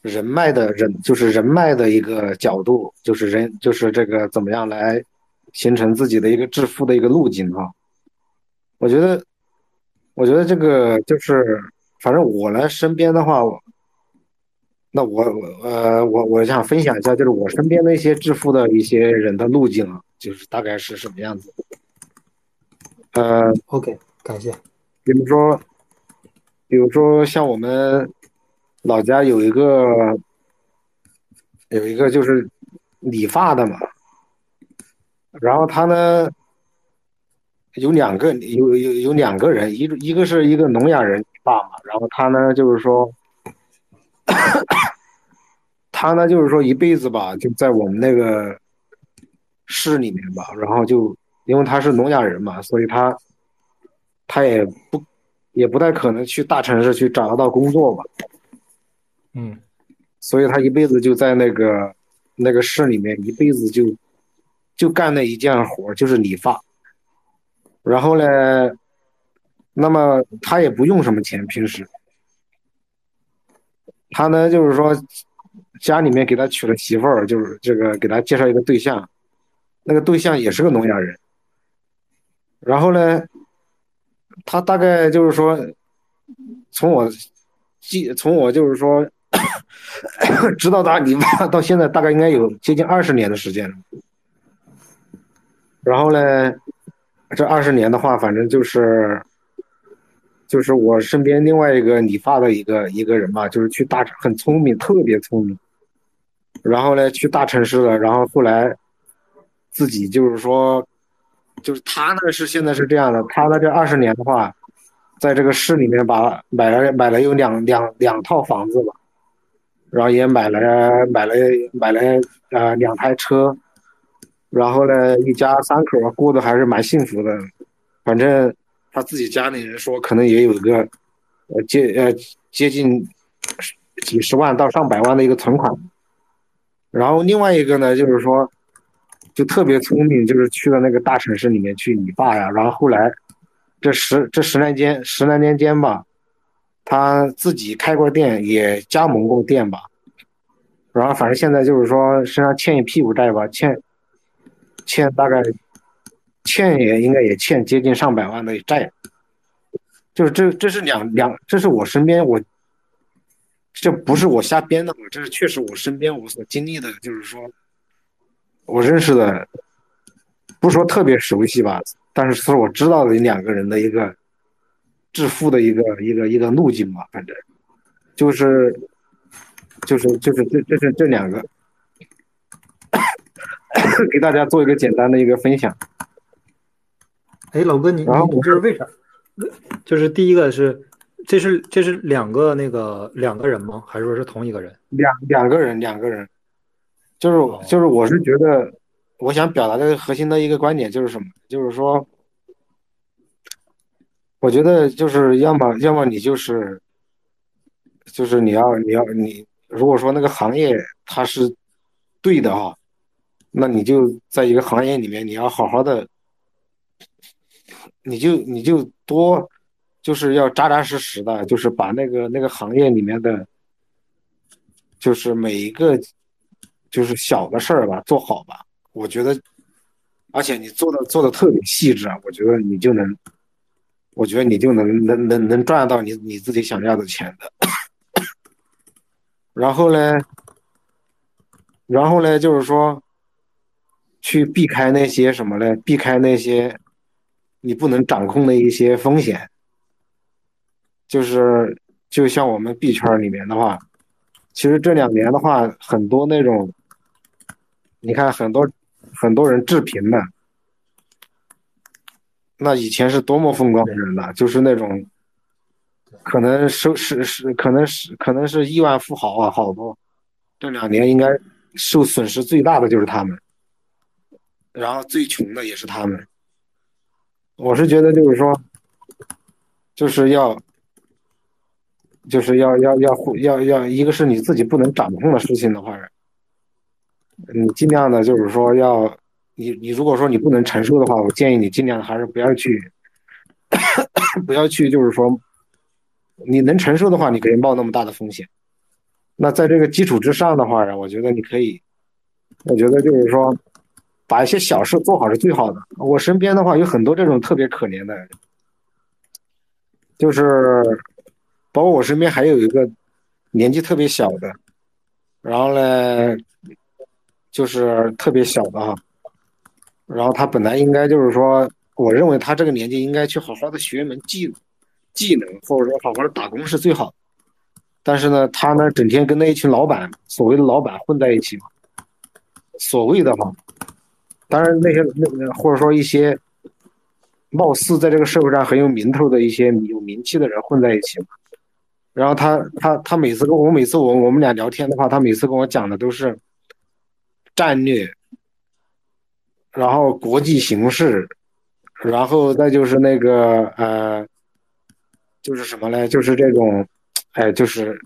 人脉的人，就是人脉的一个角度，就是人，就是这个怎么样来形成自己的一个致富的一个路径哈。我觉得，我觉得这个就是，反正我来身边的话。那我呃我我想分享一下，就是我身边的一些致富的一些人的路径啊，就是大概是什么样子。呃，OK，感谢。比如说，比如说像我们老家有一个有一个就是理发的嘛，然后他呢有两个有有有两个人，一一个是一个聋哑人理发嘛，然后他呢就是说。他呢就是说一辈子吧，就在我们那个市里面吧，然后就因为他是聋哑人嘛，所以他他也不也不太可能去大城市去找得到工作吧，嗯所以他一辈子就在那个那个市里面，一辈子就就干那一件活，就是理发。然后呢，那么他也不用什么钱，平时他呢就是说家里面给他娶了媳妇儿，就是这个给他介绍一个对象，那个对象也是个聋哑人。然后呢，他大概就是说，从我记，从我就是说 [coughs] 知道他理发到现在，大概应该有接近二十年的时间了。然后呢，这二十年的话，反正就是就是我身边另外一个理发的一个一个人吧，就是去大很聪明，特别聪明。然后呢，去大城市了，然后后来自己就是说，就是他呢是现在是这样的，他的这二十年的话，在这个市里面把买了买了有两两两套房子吧，然后也买了买了买了呃两台车，然后呢一家三口儿过得还是蛮幸福的，反正他自己家里人说可能也有一个呃接呃接近几十万到上百万的一个存款。然后另外一个呢，就是说，就特别聪明，就是去了那个大城市里面去理发呀。然后后来，这十这十来间十来年间吧，他自己开过店，也加盟过店吧。然后反正现在就是说身上欠一屁股债吧，欠欠大概欠也应该也欠接近上百万的债。就是这这是两两，这是我身边我。这不是我瞎编的，这是确实我身边我所经历的，就是说，我认识的，不说特别熟悉吧，但是是我知道的两个人的一个致富的一个一个一个路径吧，反正就是就是就是这这是这两个，[laughs] 给大家做一个简单的一个分享。哎，老哥，你然后你这是为啥？就是第一个是。这是这是两个那个两个人吗？还是说是同一个人？两两个人，两个人，就是就是，我是觉得，我想表达的核心的一个观点就是什么？就是说，我觉得就是要么要么你就是，就是你要你要你，如果说那个行业它是对的啊，那你就在一个行业里面，你要好好的，你就你就多。就是要扎扎实实的，就是把那个那个行业里面的，就是每一个，就是小的事儿吧做好吧。我觉得，而且你做的做的特别细致啊，我觉得你就能，我觉得你就能能能能赚到你你自己想要的钱的。[coughs] 然后呢，然后呢，就是说，去避开那些什么呢？避开那些你不能掌控的一些风险。就是就像我们币圈里面的话，其实这两年的话，很多那种，你看很多很多人致贫的，那以前是多么风光的人呐，就是那种，可能收是是可能是可能是亿万富豪啊，好多，这两年应该受损失最大的就是他们，然后最穷的也是他们。我是觉得就是说，就是要。就是要要要要要，一个是你自己不能掌控的事情的话，你尽量的，就是说要你你如果说你不能承受的话，我建议你尽量还是不要去，不要去，就是说你能承受的话，你可以冒那么大的风险。那在这个基础之上的话，我觉得你可以，我觉得就是说把一些小事做好是最好的。我身边的话有很多这种特别可怜的，就是。包括我身边还有一个年纪特别小的，然后呢，就是特别小的哈，然后他本来应该就是说，我认为他这个年纪应该去好好的学一门技技能，或者说好好的打工是最好的。但是呢，他呢整天跟那一群老板，所谓的老板混在一起嘛，所谓的哈，当然那些那或者说一些貌似在这个社会上很有名头的一些有名气的人混在一起嘛。然后他他他每次跟我每次我我们俩聊天的话，他每次跟我讲的都是战略，然后国际形势，然后再就是那个呃，就是什么嘞？就是这种，哎，就是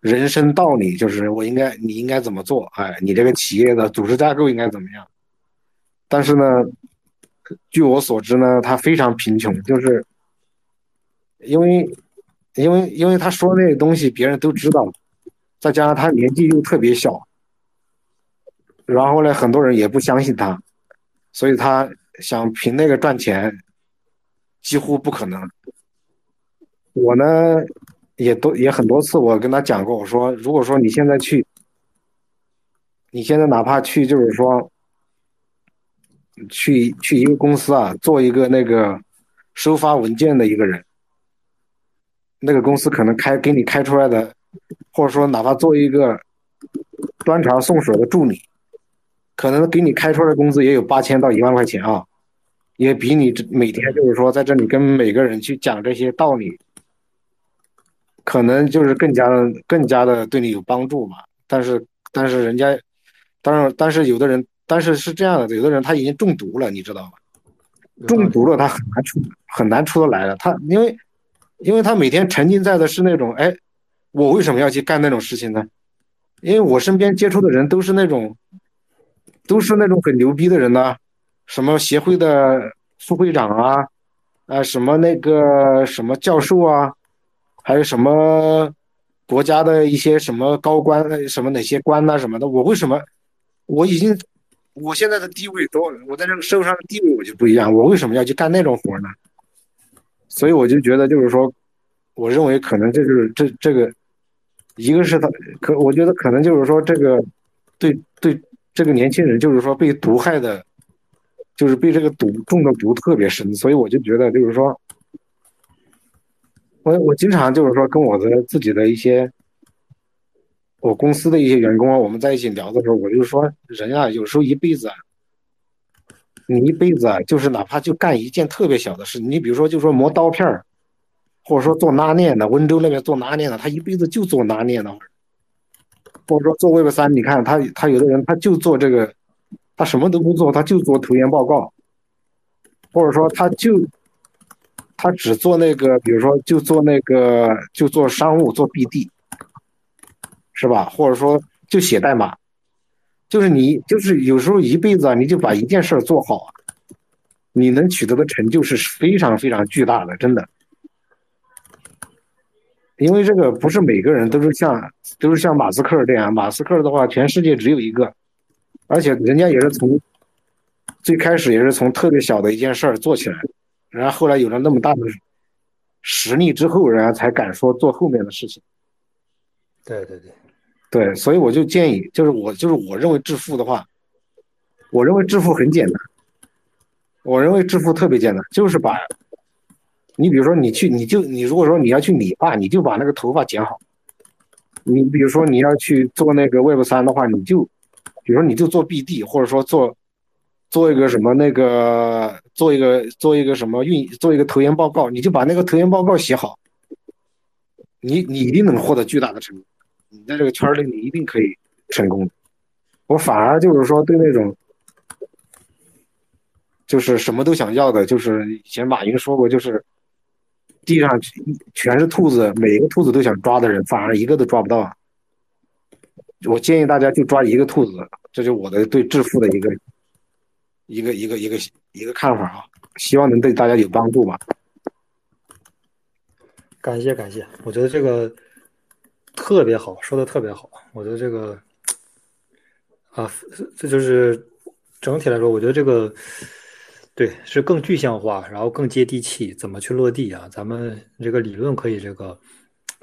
人生道理，就是我应该你应该怎么做？哎，你这个企业的组织架构应该怎么样？但是呢，据我所知呢，他非常贫穷，就是因为因为因为他说那个东西别人都知道，再加上他年纪又特别小，然后呢，很多人也不相信他，所以他想凭那个赚钱几乎不可能。我呢也多也很多次我跟他讲过，我说如果说你现在去，你现在哪怕去就是说。去去一个公司啊，做一个那个收发文件的一个人，那个公司可能开给你开出来的，或者说哪怕做一个端茶送水的助理，可能给你开出来的工资也有八千到一万块钱啊，也比你每天就是说在这里跟每个人去讲这些道理，可能就是更加更加的对你有帮助嘛。但是但是人家，当然但是有的人。但是是这样的，有的人他已经中毒了，你知道吗？中毒了，他很难出，很难出得来的。他因为，因为他每天沉浸在的是那种，哎，我为什么要去干那种事情呢？因为我身边接触的人都是那种，都是那种很牛逼的人呢，什么协会的副会长啊，啊，什么那个什么教授啊，还有什么国家的一些什么高官，什么哪些官呐什么的。我为什么？我已经。我现在的地位都，我在这个社会上的地位我就不一样，我为什么要去干那种活呢？所以我就觉得，就是说，我认为可能这就是这这个，一个是他可，我觉得可能就是说这个，对对，这个年轻人就是说被毒害的，就是被这个毒中的毒特别深，所以我就觉得就是说，我我经常就是说跟我的自己的一些。我公司的一些员工啊，我们在一起聊的时候，我就说，人啊，有时候一辈子啊，你一辈子啊，就是哪怕就干一件特别小的事，你比如说，就说磨刀片儿，或者说做拉链的，温州那边做拉链的，他一辈子就做拉链的，或者说做 Web 三，你看他他有的人他就做这个，他什么都不做，他就做投研报告，或者说他就他只做那个，比如说就做那个就做商务做 BD。是吧？或者说就写代码，就是你就是有时候一辈子啊，你就把一件事儿做好，你能取得的成就是非常非常巨大的，真的。因为这个不是每个人都是像都是像马斯克这样，马斯克的话全世界只有一个，而且人家也是从最开始也是从特别小的一件事儿做起来，然后后来有了那么大的实力之后，人家才敢说做后面的事情。对对对。对，所以我就建议，就是我就是我认为致富的话，我认为致富很简单。我认为致富特别简单，就是把，你比如说你去，你就你如果说你要去理发，你就把那个头发剪好。你比如说你要去做那个 Web 三的话，你就，比如说你就做 BD，或者说做，做一个什么那个，做一个做一个什么运，做一个投研报告，你就把那个投研报告写好，你你一定能获得巨大的成功。你在这个圈里，你一定可以成功。我反而就是说，对那种就是什么都想要的，就是以前马云说过，就是地上全是兔子，每一个兔子都想抓的人，反而一个都抓不到。我建议大家就抓一个兔子，这就我的对致富的一个一个一个一个一个看法啊，希望能对大家有帮助吧。感谢感谢，我觉得这个。特别好，说的特别好。我觉得这个啊，这就是整体来说，我觉得这个对是更具象化，然后更接地气。怎么去落地啊？咱们这个理论可以这个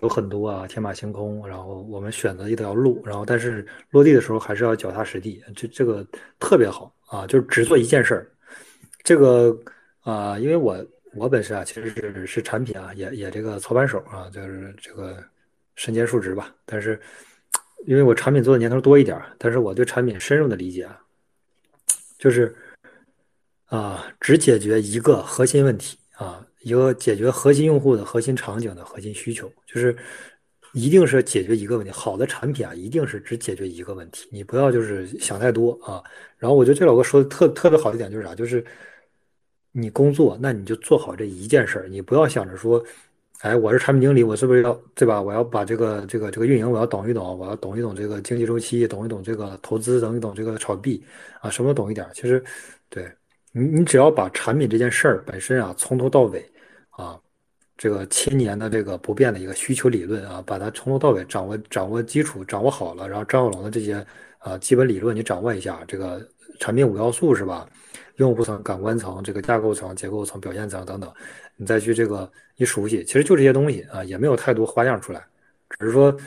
有很多啊，天马行空。然后我们选择一条路，然后但是落地的时候还是要脚踏实地。这这个特别好啊，就是只做一件事儿。这个啊，因为我我本身啊，其实是是产品啊，也也这个操盘手啊，就是这个。身兼数职吧，但是因为我产品做的年头多一点，但是我对产品深入的理解啊，就是啊，只解决一个核心问题啊，一个解决核心用户的核心场景的核心需求，就是一定是解决一个问题。好的产品啊，一定是只解决一个问题，你不要就是想太多啊。然后我觉得这老哥说的特特别好的一点就是啥，就是你工作，那你就做好这一件事儿，你不要想着说，哎，我是产品经理，我是不是要对吧？我要把这个这个这个运营我要懂一懂，我要懂一懂这个经济周期，懂一懂这个投资，懂一懂这个炒币啊，什么都懂一点。其实，对你你只要把产品这件事儿本身啊，从头到尾啊。这个千年的这个不变的一个需求理论啊，把它从头到尾掌握掌握基础掌握好了，然后张小龙的这些啊基本理论你掌握一下，这个产品五要素是吧？用户层、感官层、这个架构层、结构层、表现层等等，你再去这个一熟悉，其实就这些东西啊，也没有太多花样出来，只是说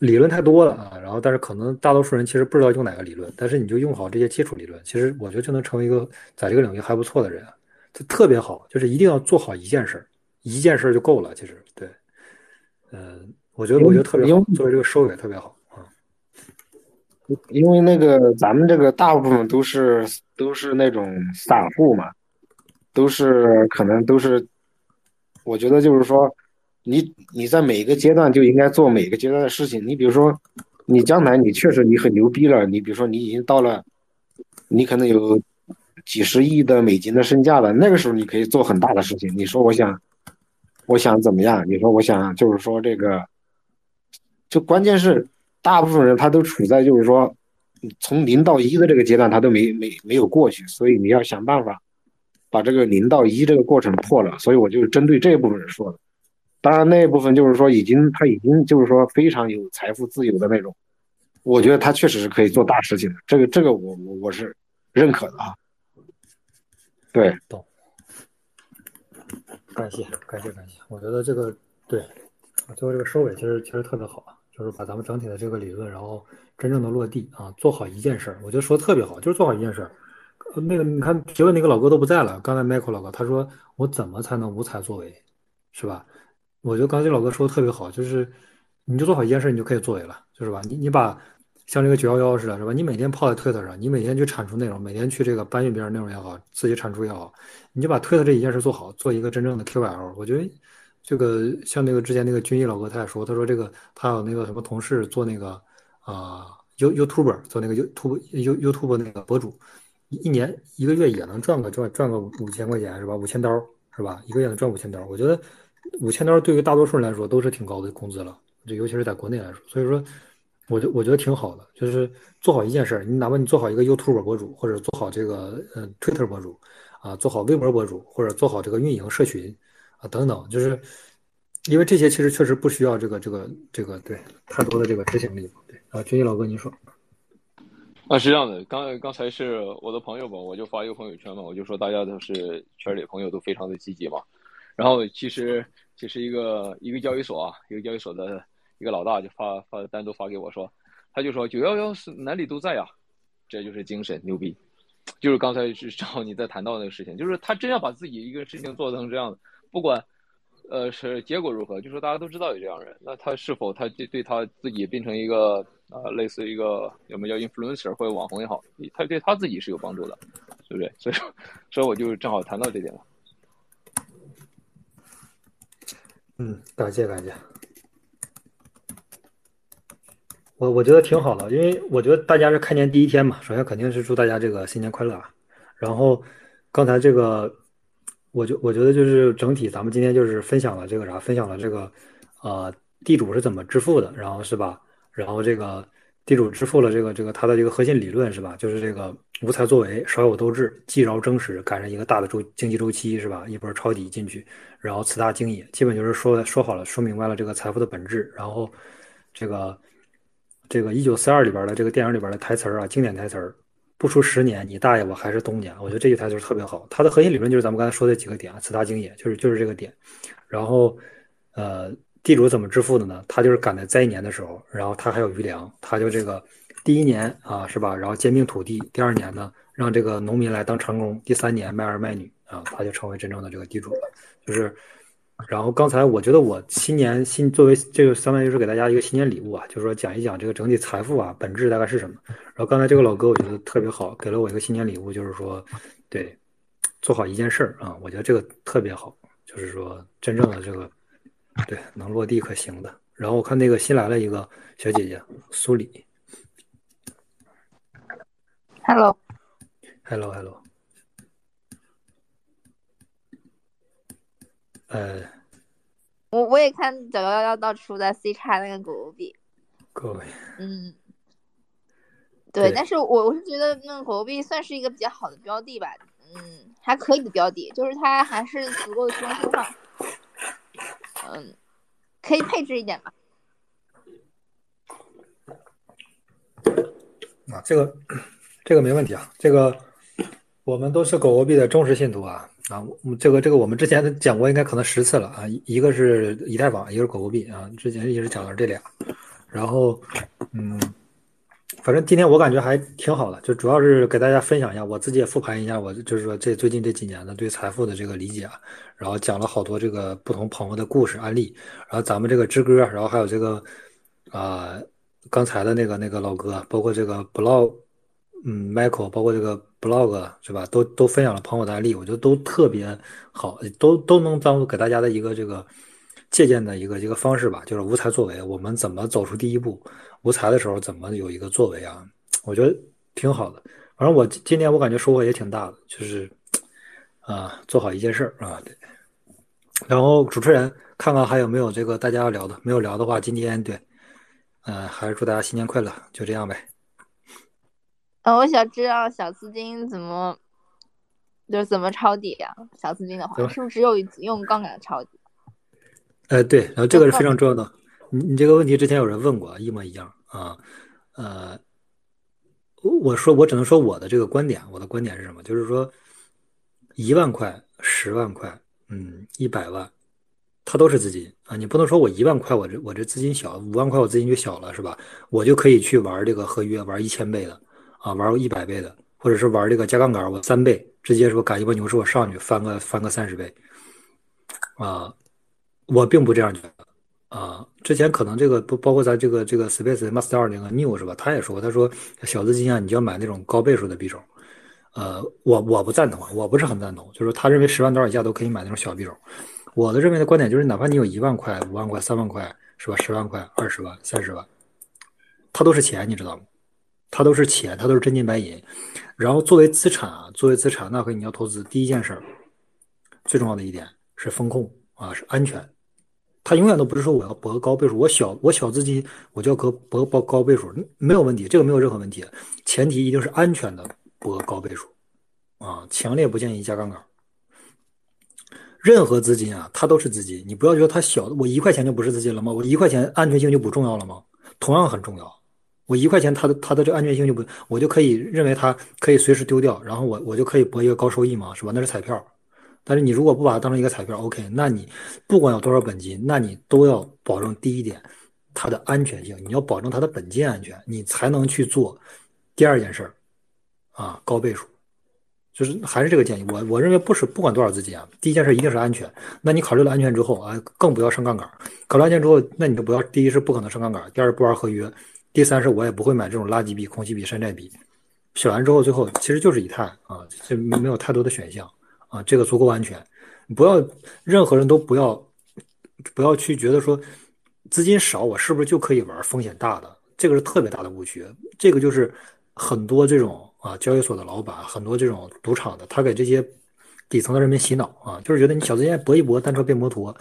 理论太多了啊。然后但是可能大多数人其实不知道用哪个理论，但是你就用好这些基础理论，其实我觉得就能成为一个在这个领域还不错的人，就特别好，就是一定要做好一件事儿。一件事儿就够了，其实对，嗯，我觉得我觉得特别好，作为这个收尾特别好啊。因为那个咱们这个大部分都是都是那种散户嘛，都是可能都是，我觉得就是说，你你在每一个阶段就应该做每个阶段的事情。你比如说，你将来你确实你很牛逼了，你比如说你已经到了，你可能有几十亿的美金的身价了，那个时候你可以做很大的事情。你说我想。我想怎么样？你说我想就是说这个，就关键是大部分人他都处在就是说从零到一的这个阶段，他都没没没有过去，所以你要想办法把这个零到一这个过程破了。所以我就针对这一部分人说的。当然那一部分就是说已经他已经就是说非常有财富自由的那种，我觉得他确实是可以做大事情的。这个这个我我我是认可的啊。对，懂。感谢感谢感谢，我觉得这个对，最后这个收尾其实其实特别好，就是把咱们整体的这个理论，然后真正的落地啊，做好一件事儿，我觉得说特别好，就是做好一件事儿。那个你看提问那个老哥都不在了，刚才 Michael 老哥他说我怎么才能无才作为，是吧？我觉得刚才老哥说的特别好，就是你就做好一件事，你就可以作为了，就是吧？你你把。像这个九幺幺似的，是吧？你每天泡在 Twitter 上，你每天去产出内容，每天去这个搬运别人内容也好，自己产出也好，你就把 Twitter 这一件事做好，做一个真正的 QL。我觉得这个像那个之前那个军艺老哥他也说，他说这个他有那个什么同事做那个啊 You YouTuber 做那个 YouTube You YouTube 那个博主，一年一个月也能赚个赚赚个五千块钱是吧？五千刀是吧？一个月能赚五千刀，我觉得五千刀对于大多数人来说都是挺高的工资了，这尤其是在国内来说，所以说。我觉我觉得挺好的，就是做好一件事儿，你哪怕你做好一个 YouTube 博主，或者做好这个嗯 Twitter 博主，啊，做好微博博主，或者做好这个运营社群，啊等等，就是因为这些其实确实不需要这个这个这个对太多的这个执行力。对啊，军毅老哥您说。啊，是这样的，刚刚才是我的朋友吧，我就发一个朋友圈嘛，我就说大家都是圈里朋友都非常的积极嘛，然后其实其实一个一个交易所啊，一个交易所的。一个老大就发发单独发给我说，他就说九幺幺是哪里都在呀，这就是精神牛逼，就是刚才是正好你在谈到那个事情，就是他真要把自己一个事情做成这样的，不管，呃是结果如何，就说大家都知道有这样人，那他是否他对对他自己变成一个啊类似一个有没有叫 influencer 或者网红也好，他对他自己是有帮助的，对不对？所以说，所以我就正好谈到这点了。嗯，感谢感谢。我我觉得挺好的，因为我觉得大家是开年第一天嘛，首先肯定是祝大家这个新年快乐啊。然后刚才这个，我就我觉得就是整体，咱们今天就是分享了这个啥，分享了这个，呃，地主是怎么致富的，然后是吧？然后这个地主致富了，这个这个他的这个核心理论是吧？就是这个无才作为，少有斗志，既饶争时，赶上一个大的周经济周期是吧？一波抄底进去，然后此大经也，基本就是说说好了，说明白了这个财富的本质，然后这个。这个一九四二里边的这个电影里边的台词啊，经典台词儿，不出十年，你大爷我还是东家。我觉得这句台词特别好。它的核心理论就是咱们刚才说的几个点啊，此大经也，就是就是这个点。然后，呃，地主怎么致富的呢？他就是赶在灾年的时候，然后他还有余粮，他就这个第一年啊，是吧？然后兼并土地，第二年呢，让这个农民来当长工，第三年卖儿卖女啊，他就成为真正的这个地主了，就是。然后刚才我觉得我新年新作为这个相当于是给大家一个新年礼物啊，就是说讲一讲这个整体财富啊本质大概是什么。然后刚才这个老哥我觉得特别好，给了我一个新年礼物，就是说，对，做好一件事儿啊，我觉得这个特别好，就是说真正的这个，对，能落地可行的。然后我看那个新来了一个小姐姐苏里。Hello，，hello。hello，呃，我我也看九幺幺到处在 C 叉那个狗狗币，各位，嗯，对，对。但是我我是觉得那个狗狗币算是一个比较好的标的吧，嗯，还可以的标的，就是它还是足够的中枢上，嗯，可以配置一点吧。啊，这个这个没问题啊，这个我们都是狗狗币的忠实信徒啊啊，这个这个我们之前讲过，应该可能十次了啊，一一个是以太坊，一个是狗狗币啊，之前一直讲的是这俩，然后嗯，反正今天我感觉还挺好的，就主要是给大家分享一下，我自己也复盘一下我就是说这最近这几年的对财富的这个理解，然后讲了好多这个不同朋友的故事案例，然后咱们这个之歌，然后还有这个啊、刚才的那个那个老哥，包括这个 blog，嗯，Michael，包括这个 blog 是吧，都都分享了朋友的案例，我觉得都特别好，都都能当给大家的一个这个借鉴的一个一个方式吧，就是无才作为，我们怎么走出第一步，无才的时候怎么有一个作为啊，我觉得挺好的。反正我今今天我感觉收获也挺大的，就是啊，做好一件事儿啊，对。然后主持人看看还有没有这个大家要聊的，没有聊的话，今天对。嗯、还是祝大家新年快乐，就这样呗。呃，我想知道小资金怎么，就是怎么抄底啊？小资金的话，是不是只有用杠杆抄底？呃，对，然后这个是非常重要的。你你这个问题之前有人问过，一模一样啊。呃，我我说我只能说我的这个观点，我的观点是什么？就是说，一万块、十万块，嗯，一百万，它都是资金啊。你不能说我一万块，我这我这资金小，五万块我资金就小了，是吧？我就可以去玩这个合约，玩一千倍的啊，玩一百倍的，或者是玩这个加杠杆，我三倍，直接说赶一波牛市我上去翻个翻个三十倍啊。我并不这样觉得啊。之前可能这个不包括咱这个这个 Space Master 那个 New 是吧？他也说，他说小资金啊，你就要买那种高倍数的币种。呃，我我不赞同，我不是很赞同，就是他认为十万多以下都可以买那种小币种。我的认为的观点就是，哪怕你有一万块、五万块、三万块，是吧？十万块、二十万、三十万，它都是钱，你知道吗？它都是钱，它都是真金白银。然后作为资产啊，作为资产，那回你要投资，第一件事儿，最重要的一点是风控啊，是安全。它永远都不是说我要博高倍数，我小我小资金我就要博博高倍数，没有问题，这个没有任何问题，前提一定是安全的博高倍数啊，强烈不建议加杠杆。任何资金啊，它都是资金，你不要觉得它小，我一块钱就不是资金了吗？我一块钱安全性就不重要了吗？同样很重要。我一块钱，它的它的这安全性就不，我就可以认为它可以随时丢掉，然后我我就可以博一个高收益嘛，是吧？那是彩票。但是你如果不把它当成一个彩票，OK，那你不管有多少本金，那你都要保证第一点，它的安全性，你要保证它的本金安全，你才能去做第二件事儿，啊，高倍数，就是还是这个建议，我我认为不是不管多少资金啊，第一件事一定是安全。那你考虑了安全之后啊，更不要上杠杆。考虑安全之后，那你就不要，第一是不可能上杠杆，第二不玩合约，第三是我也不会买这种垃圾币、空气币、山寨币。选完之后，最后其实就是以太啊，这没有太多的选项。啊，这个足够安全，不要任何人都不要不要去觉得说资金少我是不是就可以玩风险大的，这个是特别大的误区。这个就是很多这种啊交易所的老板，很多这种赌场的，他给这些底层的人民洗脑啊，就是觉得你小资金搏一搏，单车变摩托，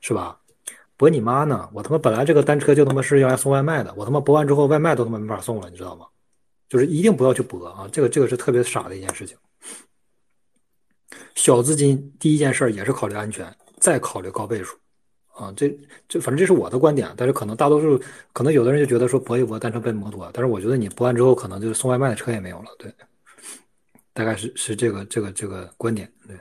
是吧？搏你妈呢！我他妈本来这个单车就他妈是用来送外卖的，我他妈搏完之后外卖都他妈没法送了，你知道吗？就是一定不要去搏啊，这个这个是特别傻的一件事情。小资金第一件事也是考虑安全，再考虑高倍数，啊，这这反正这是我的观点，但是可能大多数可能有的人就觉得说搏一搏单车变摩托，但是我觉得你搏完之后可能就是送外卖的车也没有了，对，大概是是这个这个这个观点，对。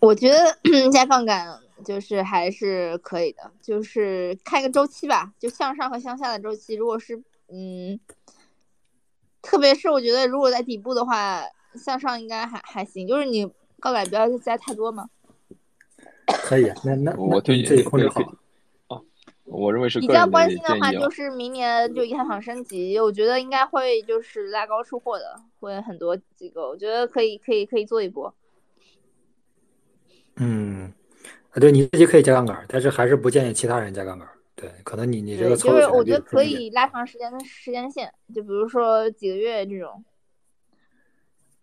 我觉得 [clears throat] 加杠杆就是还是可以的，就是看一个周期吧，就向上和向下的周期。如果是嗯，特别是我觉得如果在底部的话，向上应该还还行，就是你杠杆不要加太多嘛。可以，那那我对你这个控制好可以。啊，我认为是比较关心的话，就。是明年就以太坊升级，我觉得应该会就是拉高出货的，会很多机构，我觉得可以可以可以做一波。嗯，啊，对，你自己可以加杠杆，但是还是不建议其他人加杠杆。对，可能你你这，个操就是我觉得可以拉长时间的时间线，就比如说几个月这种。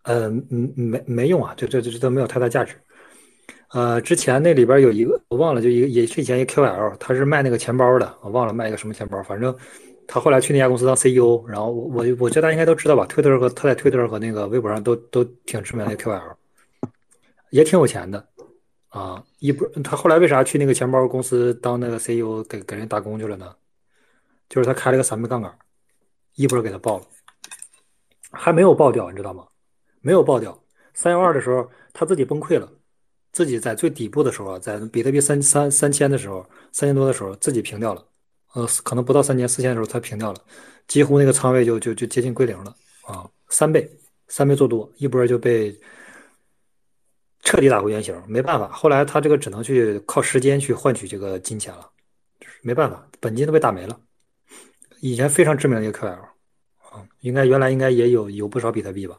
呃，嗯，没没用啊，这这这这都没有太大价值。呃，之前那里边有一个我忘了，就一个也是以前一个 QL，他是卖那个钱包的，我忘了卖一个什么钱包，反正他后来去那家公司当 CEO，然后我我我觉得大家应该都知道吧，Twitter 和他在 Twitter 和那个微博上都都挺知名的 QL，也挺有钱的啊。一波他后来为啥去那个钱包公司当那个 CEO 给给人打工去了呢？就是他开了个三倍杠杆，一波给他爆了，还没有爆掉，你知道吗？没有爆掉。三幺二的时候，他自己崩溃了，自己在最底部的时候，在比特币三三三千的时候，三千多的时候，自己平掉了。呃，可能不到三千四千的时候，他平掉了，几乎那个仓位就就就接近归零了啊，三倍，三倍做多，一波就被彻底打回原形。没办法，后来他这个只能去靠时间去换取这个金钱了，没办法，本金都被打没了。以前非常知名的一个 QL 啊，应该原来应该也有有不少比特币吧。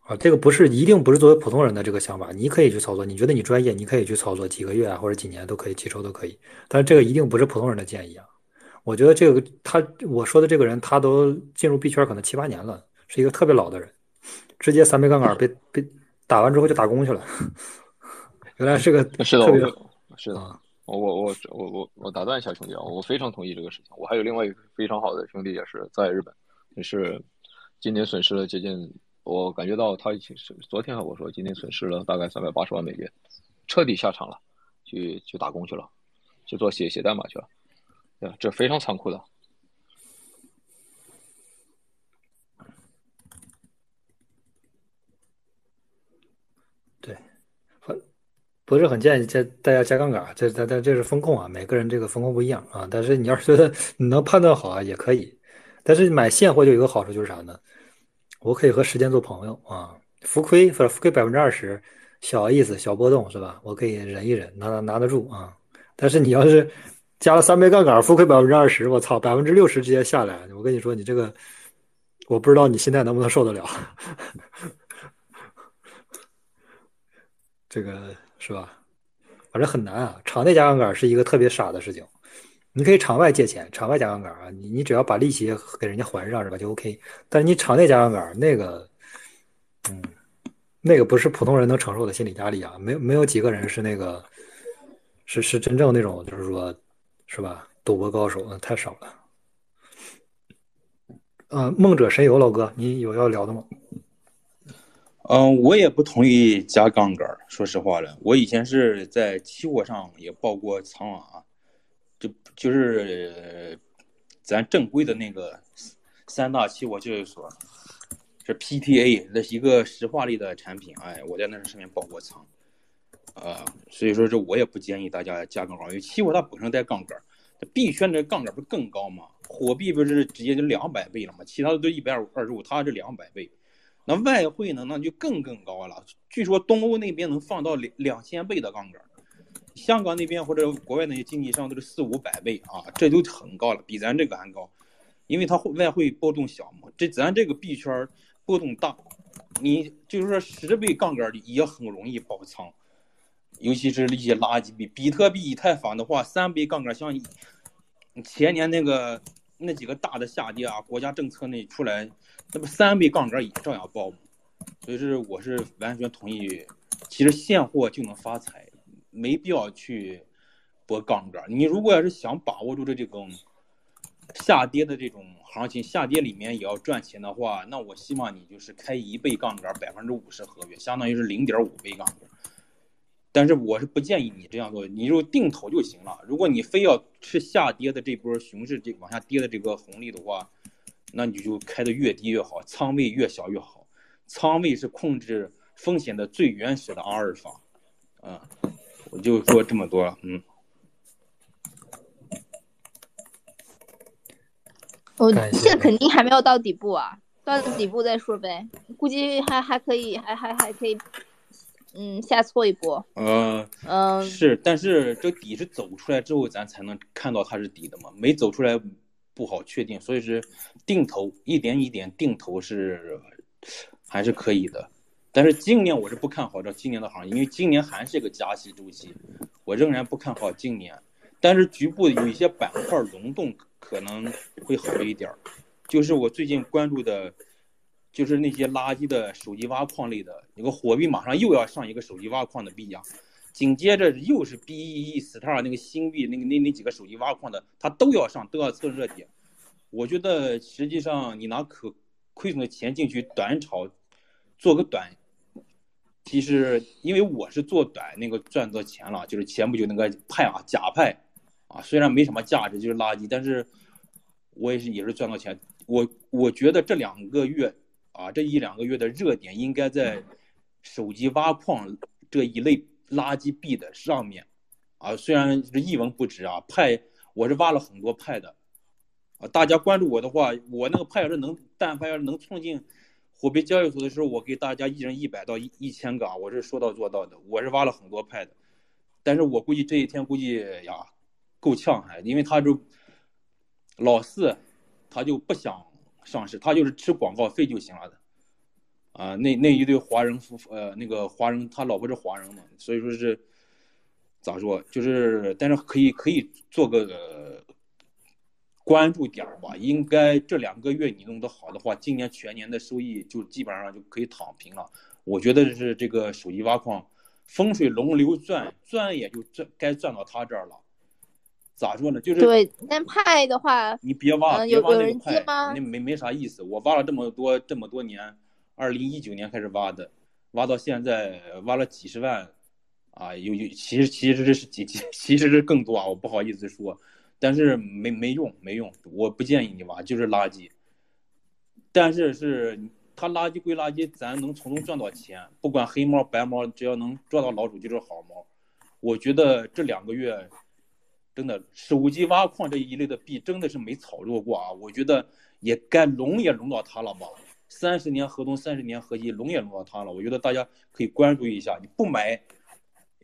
啊，这个不是一定不是作为普通人的这个想法，你可以去操作，你觉得你专业，你可以去操作几个月啊，或者几年都可以，几周都可以。但是这个一定不是普通人的建议啊。我觉得这个他我说的这个人，他都进入币圈可能七八年了，是一个特别老的人，直接三倍杠杆被被打完之后就打工去了。原来是个是的，是的，啊，我我我我我我打断一下兄弟啊，我非常同意这个事情。我还有另外一个非常好的兄弟也是在日本，也是今年损失了接近，我感觉到他已经是昨天和我说今年损失了大概三百八十万美元，彻底下场了，去去打工去了，去做写写代码去了，对吧？这非常残酷的。不是很建议加大家加杠杆，这这这这是风控啊，每个人这个风控不一样啊。但是你要是觉得你能判断好啊，也可以。但是买现货就有个好处就是啥呢？我可以和时间做朋友啊，浮亏不是浮亏百分之二十，小意思小波动是吧？我可以忍一忍，拿拿得住啊。但是你要是加了三倍杠杆，浮亏百分之二十，我操，百分之六十直接下来，我跟你说，你这个我不知道你现在能不能受得了，[laughs] 这个是吧？反正很难啊。场内加杠杆是一个特别傻的事情，你可以场外借钱，场外加杠杆啊，你你只要把利息给人家还上是吧，就 OK。但是你场内加杠杆那个，嗯，那个不是普通人能承受的心理压力啊，没没有几个人是那个，是是真正那种就是说，是吧？赌博高手，嗯，太少了。呃，梦者神游，老哥，你有要聊的吗？嗯，我也不同意加杠杆儿。说实话了，我以前是在期货上也报过仓啊，就就是咱正规的那个三大期货交易所，是 PTA，那是一个石化类的产品。哎，我在那上面报过仓，呃，所以说这我也不建议大家加杠杆儿，因为期货它本身带杠杆儿，币圈的杠杆儿不是更高吗？火币不是直接就两百倍了吗？其他的都一百二十五，它是两百倍。那外汇呢？那就更更高了。据说东欧那边能放到两两千倍的杠杆，香港那边或者国外那些经济商都是四五百倍啊，这就很高了，比咱这个还高。因为它外汇波动小嘛，这咱这个币圈波动大，你就是说十倍杠杆也很容易爆仓，尤其是一些垃圾币，比特币、以太坊的话，三倍杠杆像前年那个那几个大的下跌啊，国家政策那出来。那么三倍杠杆也照样爆？所以是我是完全同意，其实现货就能发财，没必要去博杠杆。你如果要是想把握住这这种下跌的这种行情，下跌里面也要赚钱的话，那我希望你就是开一倍杠杆，百分之五十合约，相当于是零点五倍杠杆。但是我是不建议你这样做，你就定投就行了。如果你非要吃下跌的这波熊市这往下跌的这个红利的话，那你就开的越低越好，仓位越小越好。仓位是控制风险的最原始的阿尔法。嗯，我就说这么多。嗯，我现在肯定还没有到底部啊，到底部再说呗。估计还还可以，还还还可以，嗯，下挫一波。呃，嗯，是，但是这底是走出来之后，咱才能看到它是底的嘛，没走出来不好确定，所以是定投，一点一点定投是还是可以的。但是今年我是不看好这今年的行业，因为今年还是一个加息周期，我仍然不看好今年。但是局部有一些板块轮动可能会好一点，就是我最近关注的，就是那些垃圾的手机挖矿类的，那个火币马上又要上一个手机挖矿的币呀，紧接着又是 B E E Star 那个新币，那个那那几个手机挖矿的，它都要上，都要蹭热点。我觉得实际上你拿可亏损的钱进去短炒，做个短。其实，因为我是做短那个赚到钱了，就是前不久那个派啊假派，啊虽然没什么价值，就是垃圾，但是我也是也是赚到钱。我我觉得这两个月啊，这一两个月的热点应该在手机挖矿这一类垃圾币的上面，啊虽然是一文不值啊，派我是挖了很多派的，啊大家关注我的话，我那个派要是能，但凡要是能冲进。货币交易所的时候，我给大家一人一百到一一千个啊，我是说到做到的。我是挖了很多派的，但是我估计这一天估计呀，够呛还，因为他就老四，他就不想上市，他就是吃广告费就行了的。啊，那那一对华人夫妇，呃，那个华人他老婆是华人嘛，所以说是咋说，就是但是可以可以做个。关注点吧，应该这两个月你弄得好的话，今年全年的收益就基本上就可以躺平了。我觉得是这个手机挖矿，风水轮流转，转也就转该转到他这儿了。咋说呢？就是对，但派的话，你别挖，别挖那个派，那没没啥意思。我挖了这么多这么多年，二零一九年开始挖的，挖到现在挖了几十万，啊，有有其实其实这是几几 [laughs] 其实是更多啊，我不好意思说。但是没没用，没用，我不建议你挖，就是垃圾。但是是它垃圾归垃圾，咱能从中赚到钱，不管黑猫白猫，只要能抓到老鼠就是好猫。我觉得这两个月，真的手机挖矿这一类的币真的是没炒作过啊！我觉得也该龙也龙到它了吧？三十年河东，三十年河西，龙也龙到他了。我觉得大家可以关注一下，你不买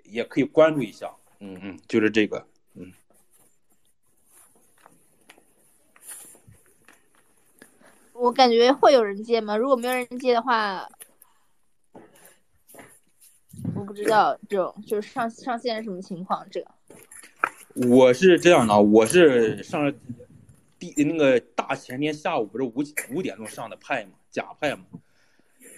也可以关注一下。嗯嗯，就是这个，嗯。我感觉会有人接吗？如果没有人接的话，我不知道这种就是上上线是什么情况。这个我是这样的，我是上第那个大前天下午不是五五点钟上的派嘛，假派嘛。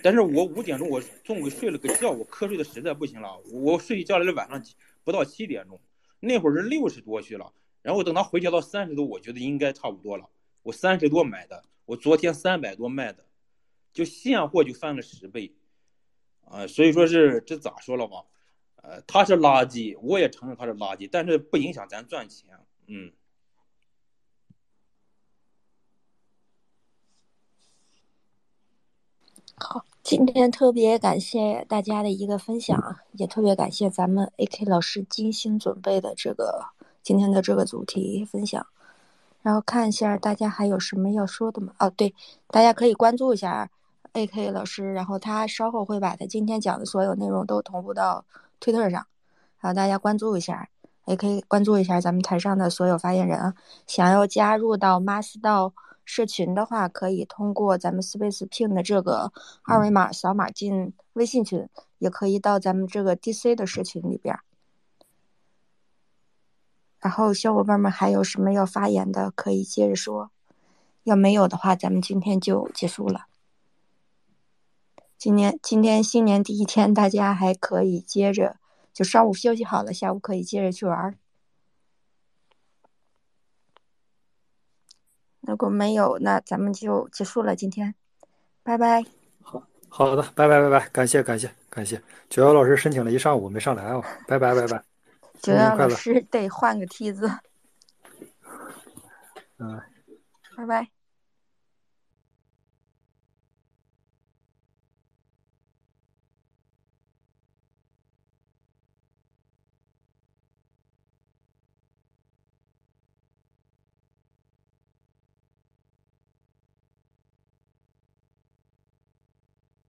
但是我五点钟我中午睡了个觉，我瞌睡的实在不行了，我睡一觉来晚上不到七点钟，那会儿是六十多去了，然后等他回调到三十多，我觉得应该差不多了，我三十多买的。我昨天三百多卖的，就现货就翻了十倍，啊，所以说是这咋说了吧？呃，它是垃圾，我也承认它是垃圾，但是不影响咱赚钱，嗯。好，今天特别感谢大家的一个分享，也特别感谢咱们 AK 老师精心准备的这个今天的这个主题分享。然后看一下大家还有什么要说的吗？哦，对，大家可以关注一下 AK 老师，然后他稍后会把他今天讲的所有内容都同步到推特上，然后大家关注一下，也可以关注一下咱们台上的所有发言人啊。想要加入到 Mas 道社群的话，可以通过咱们 Space Pin 的这个二维码扫码进微信群，也可以到咱们这个 DC 的社群里边。然后小伙伴们还有什么要发言的，可以接着说；要没有的话，咱们今天就结束了。今年今天新年第一天，大家还可以接着，就上午休息好了，下午可以接着去玩。如果没有，那咱们就结束了。今天，拜拜。好好的，拜拜拜拜，感谢感谢感谢。九幺老师申请了一上午没上来哦，拜拜拜拜。[laughs] 九幺老师得换个梯子。嗯，拜拜。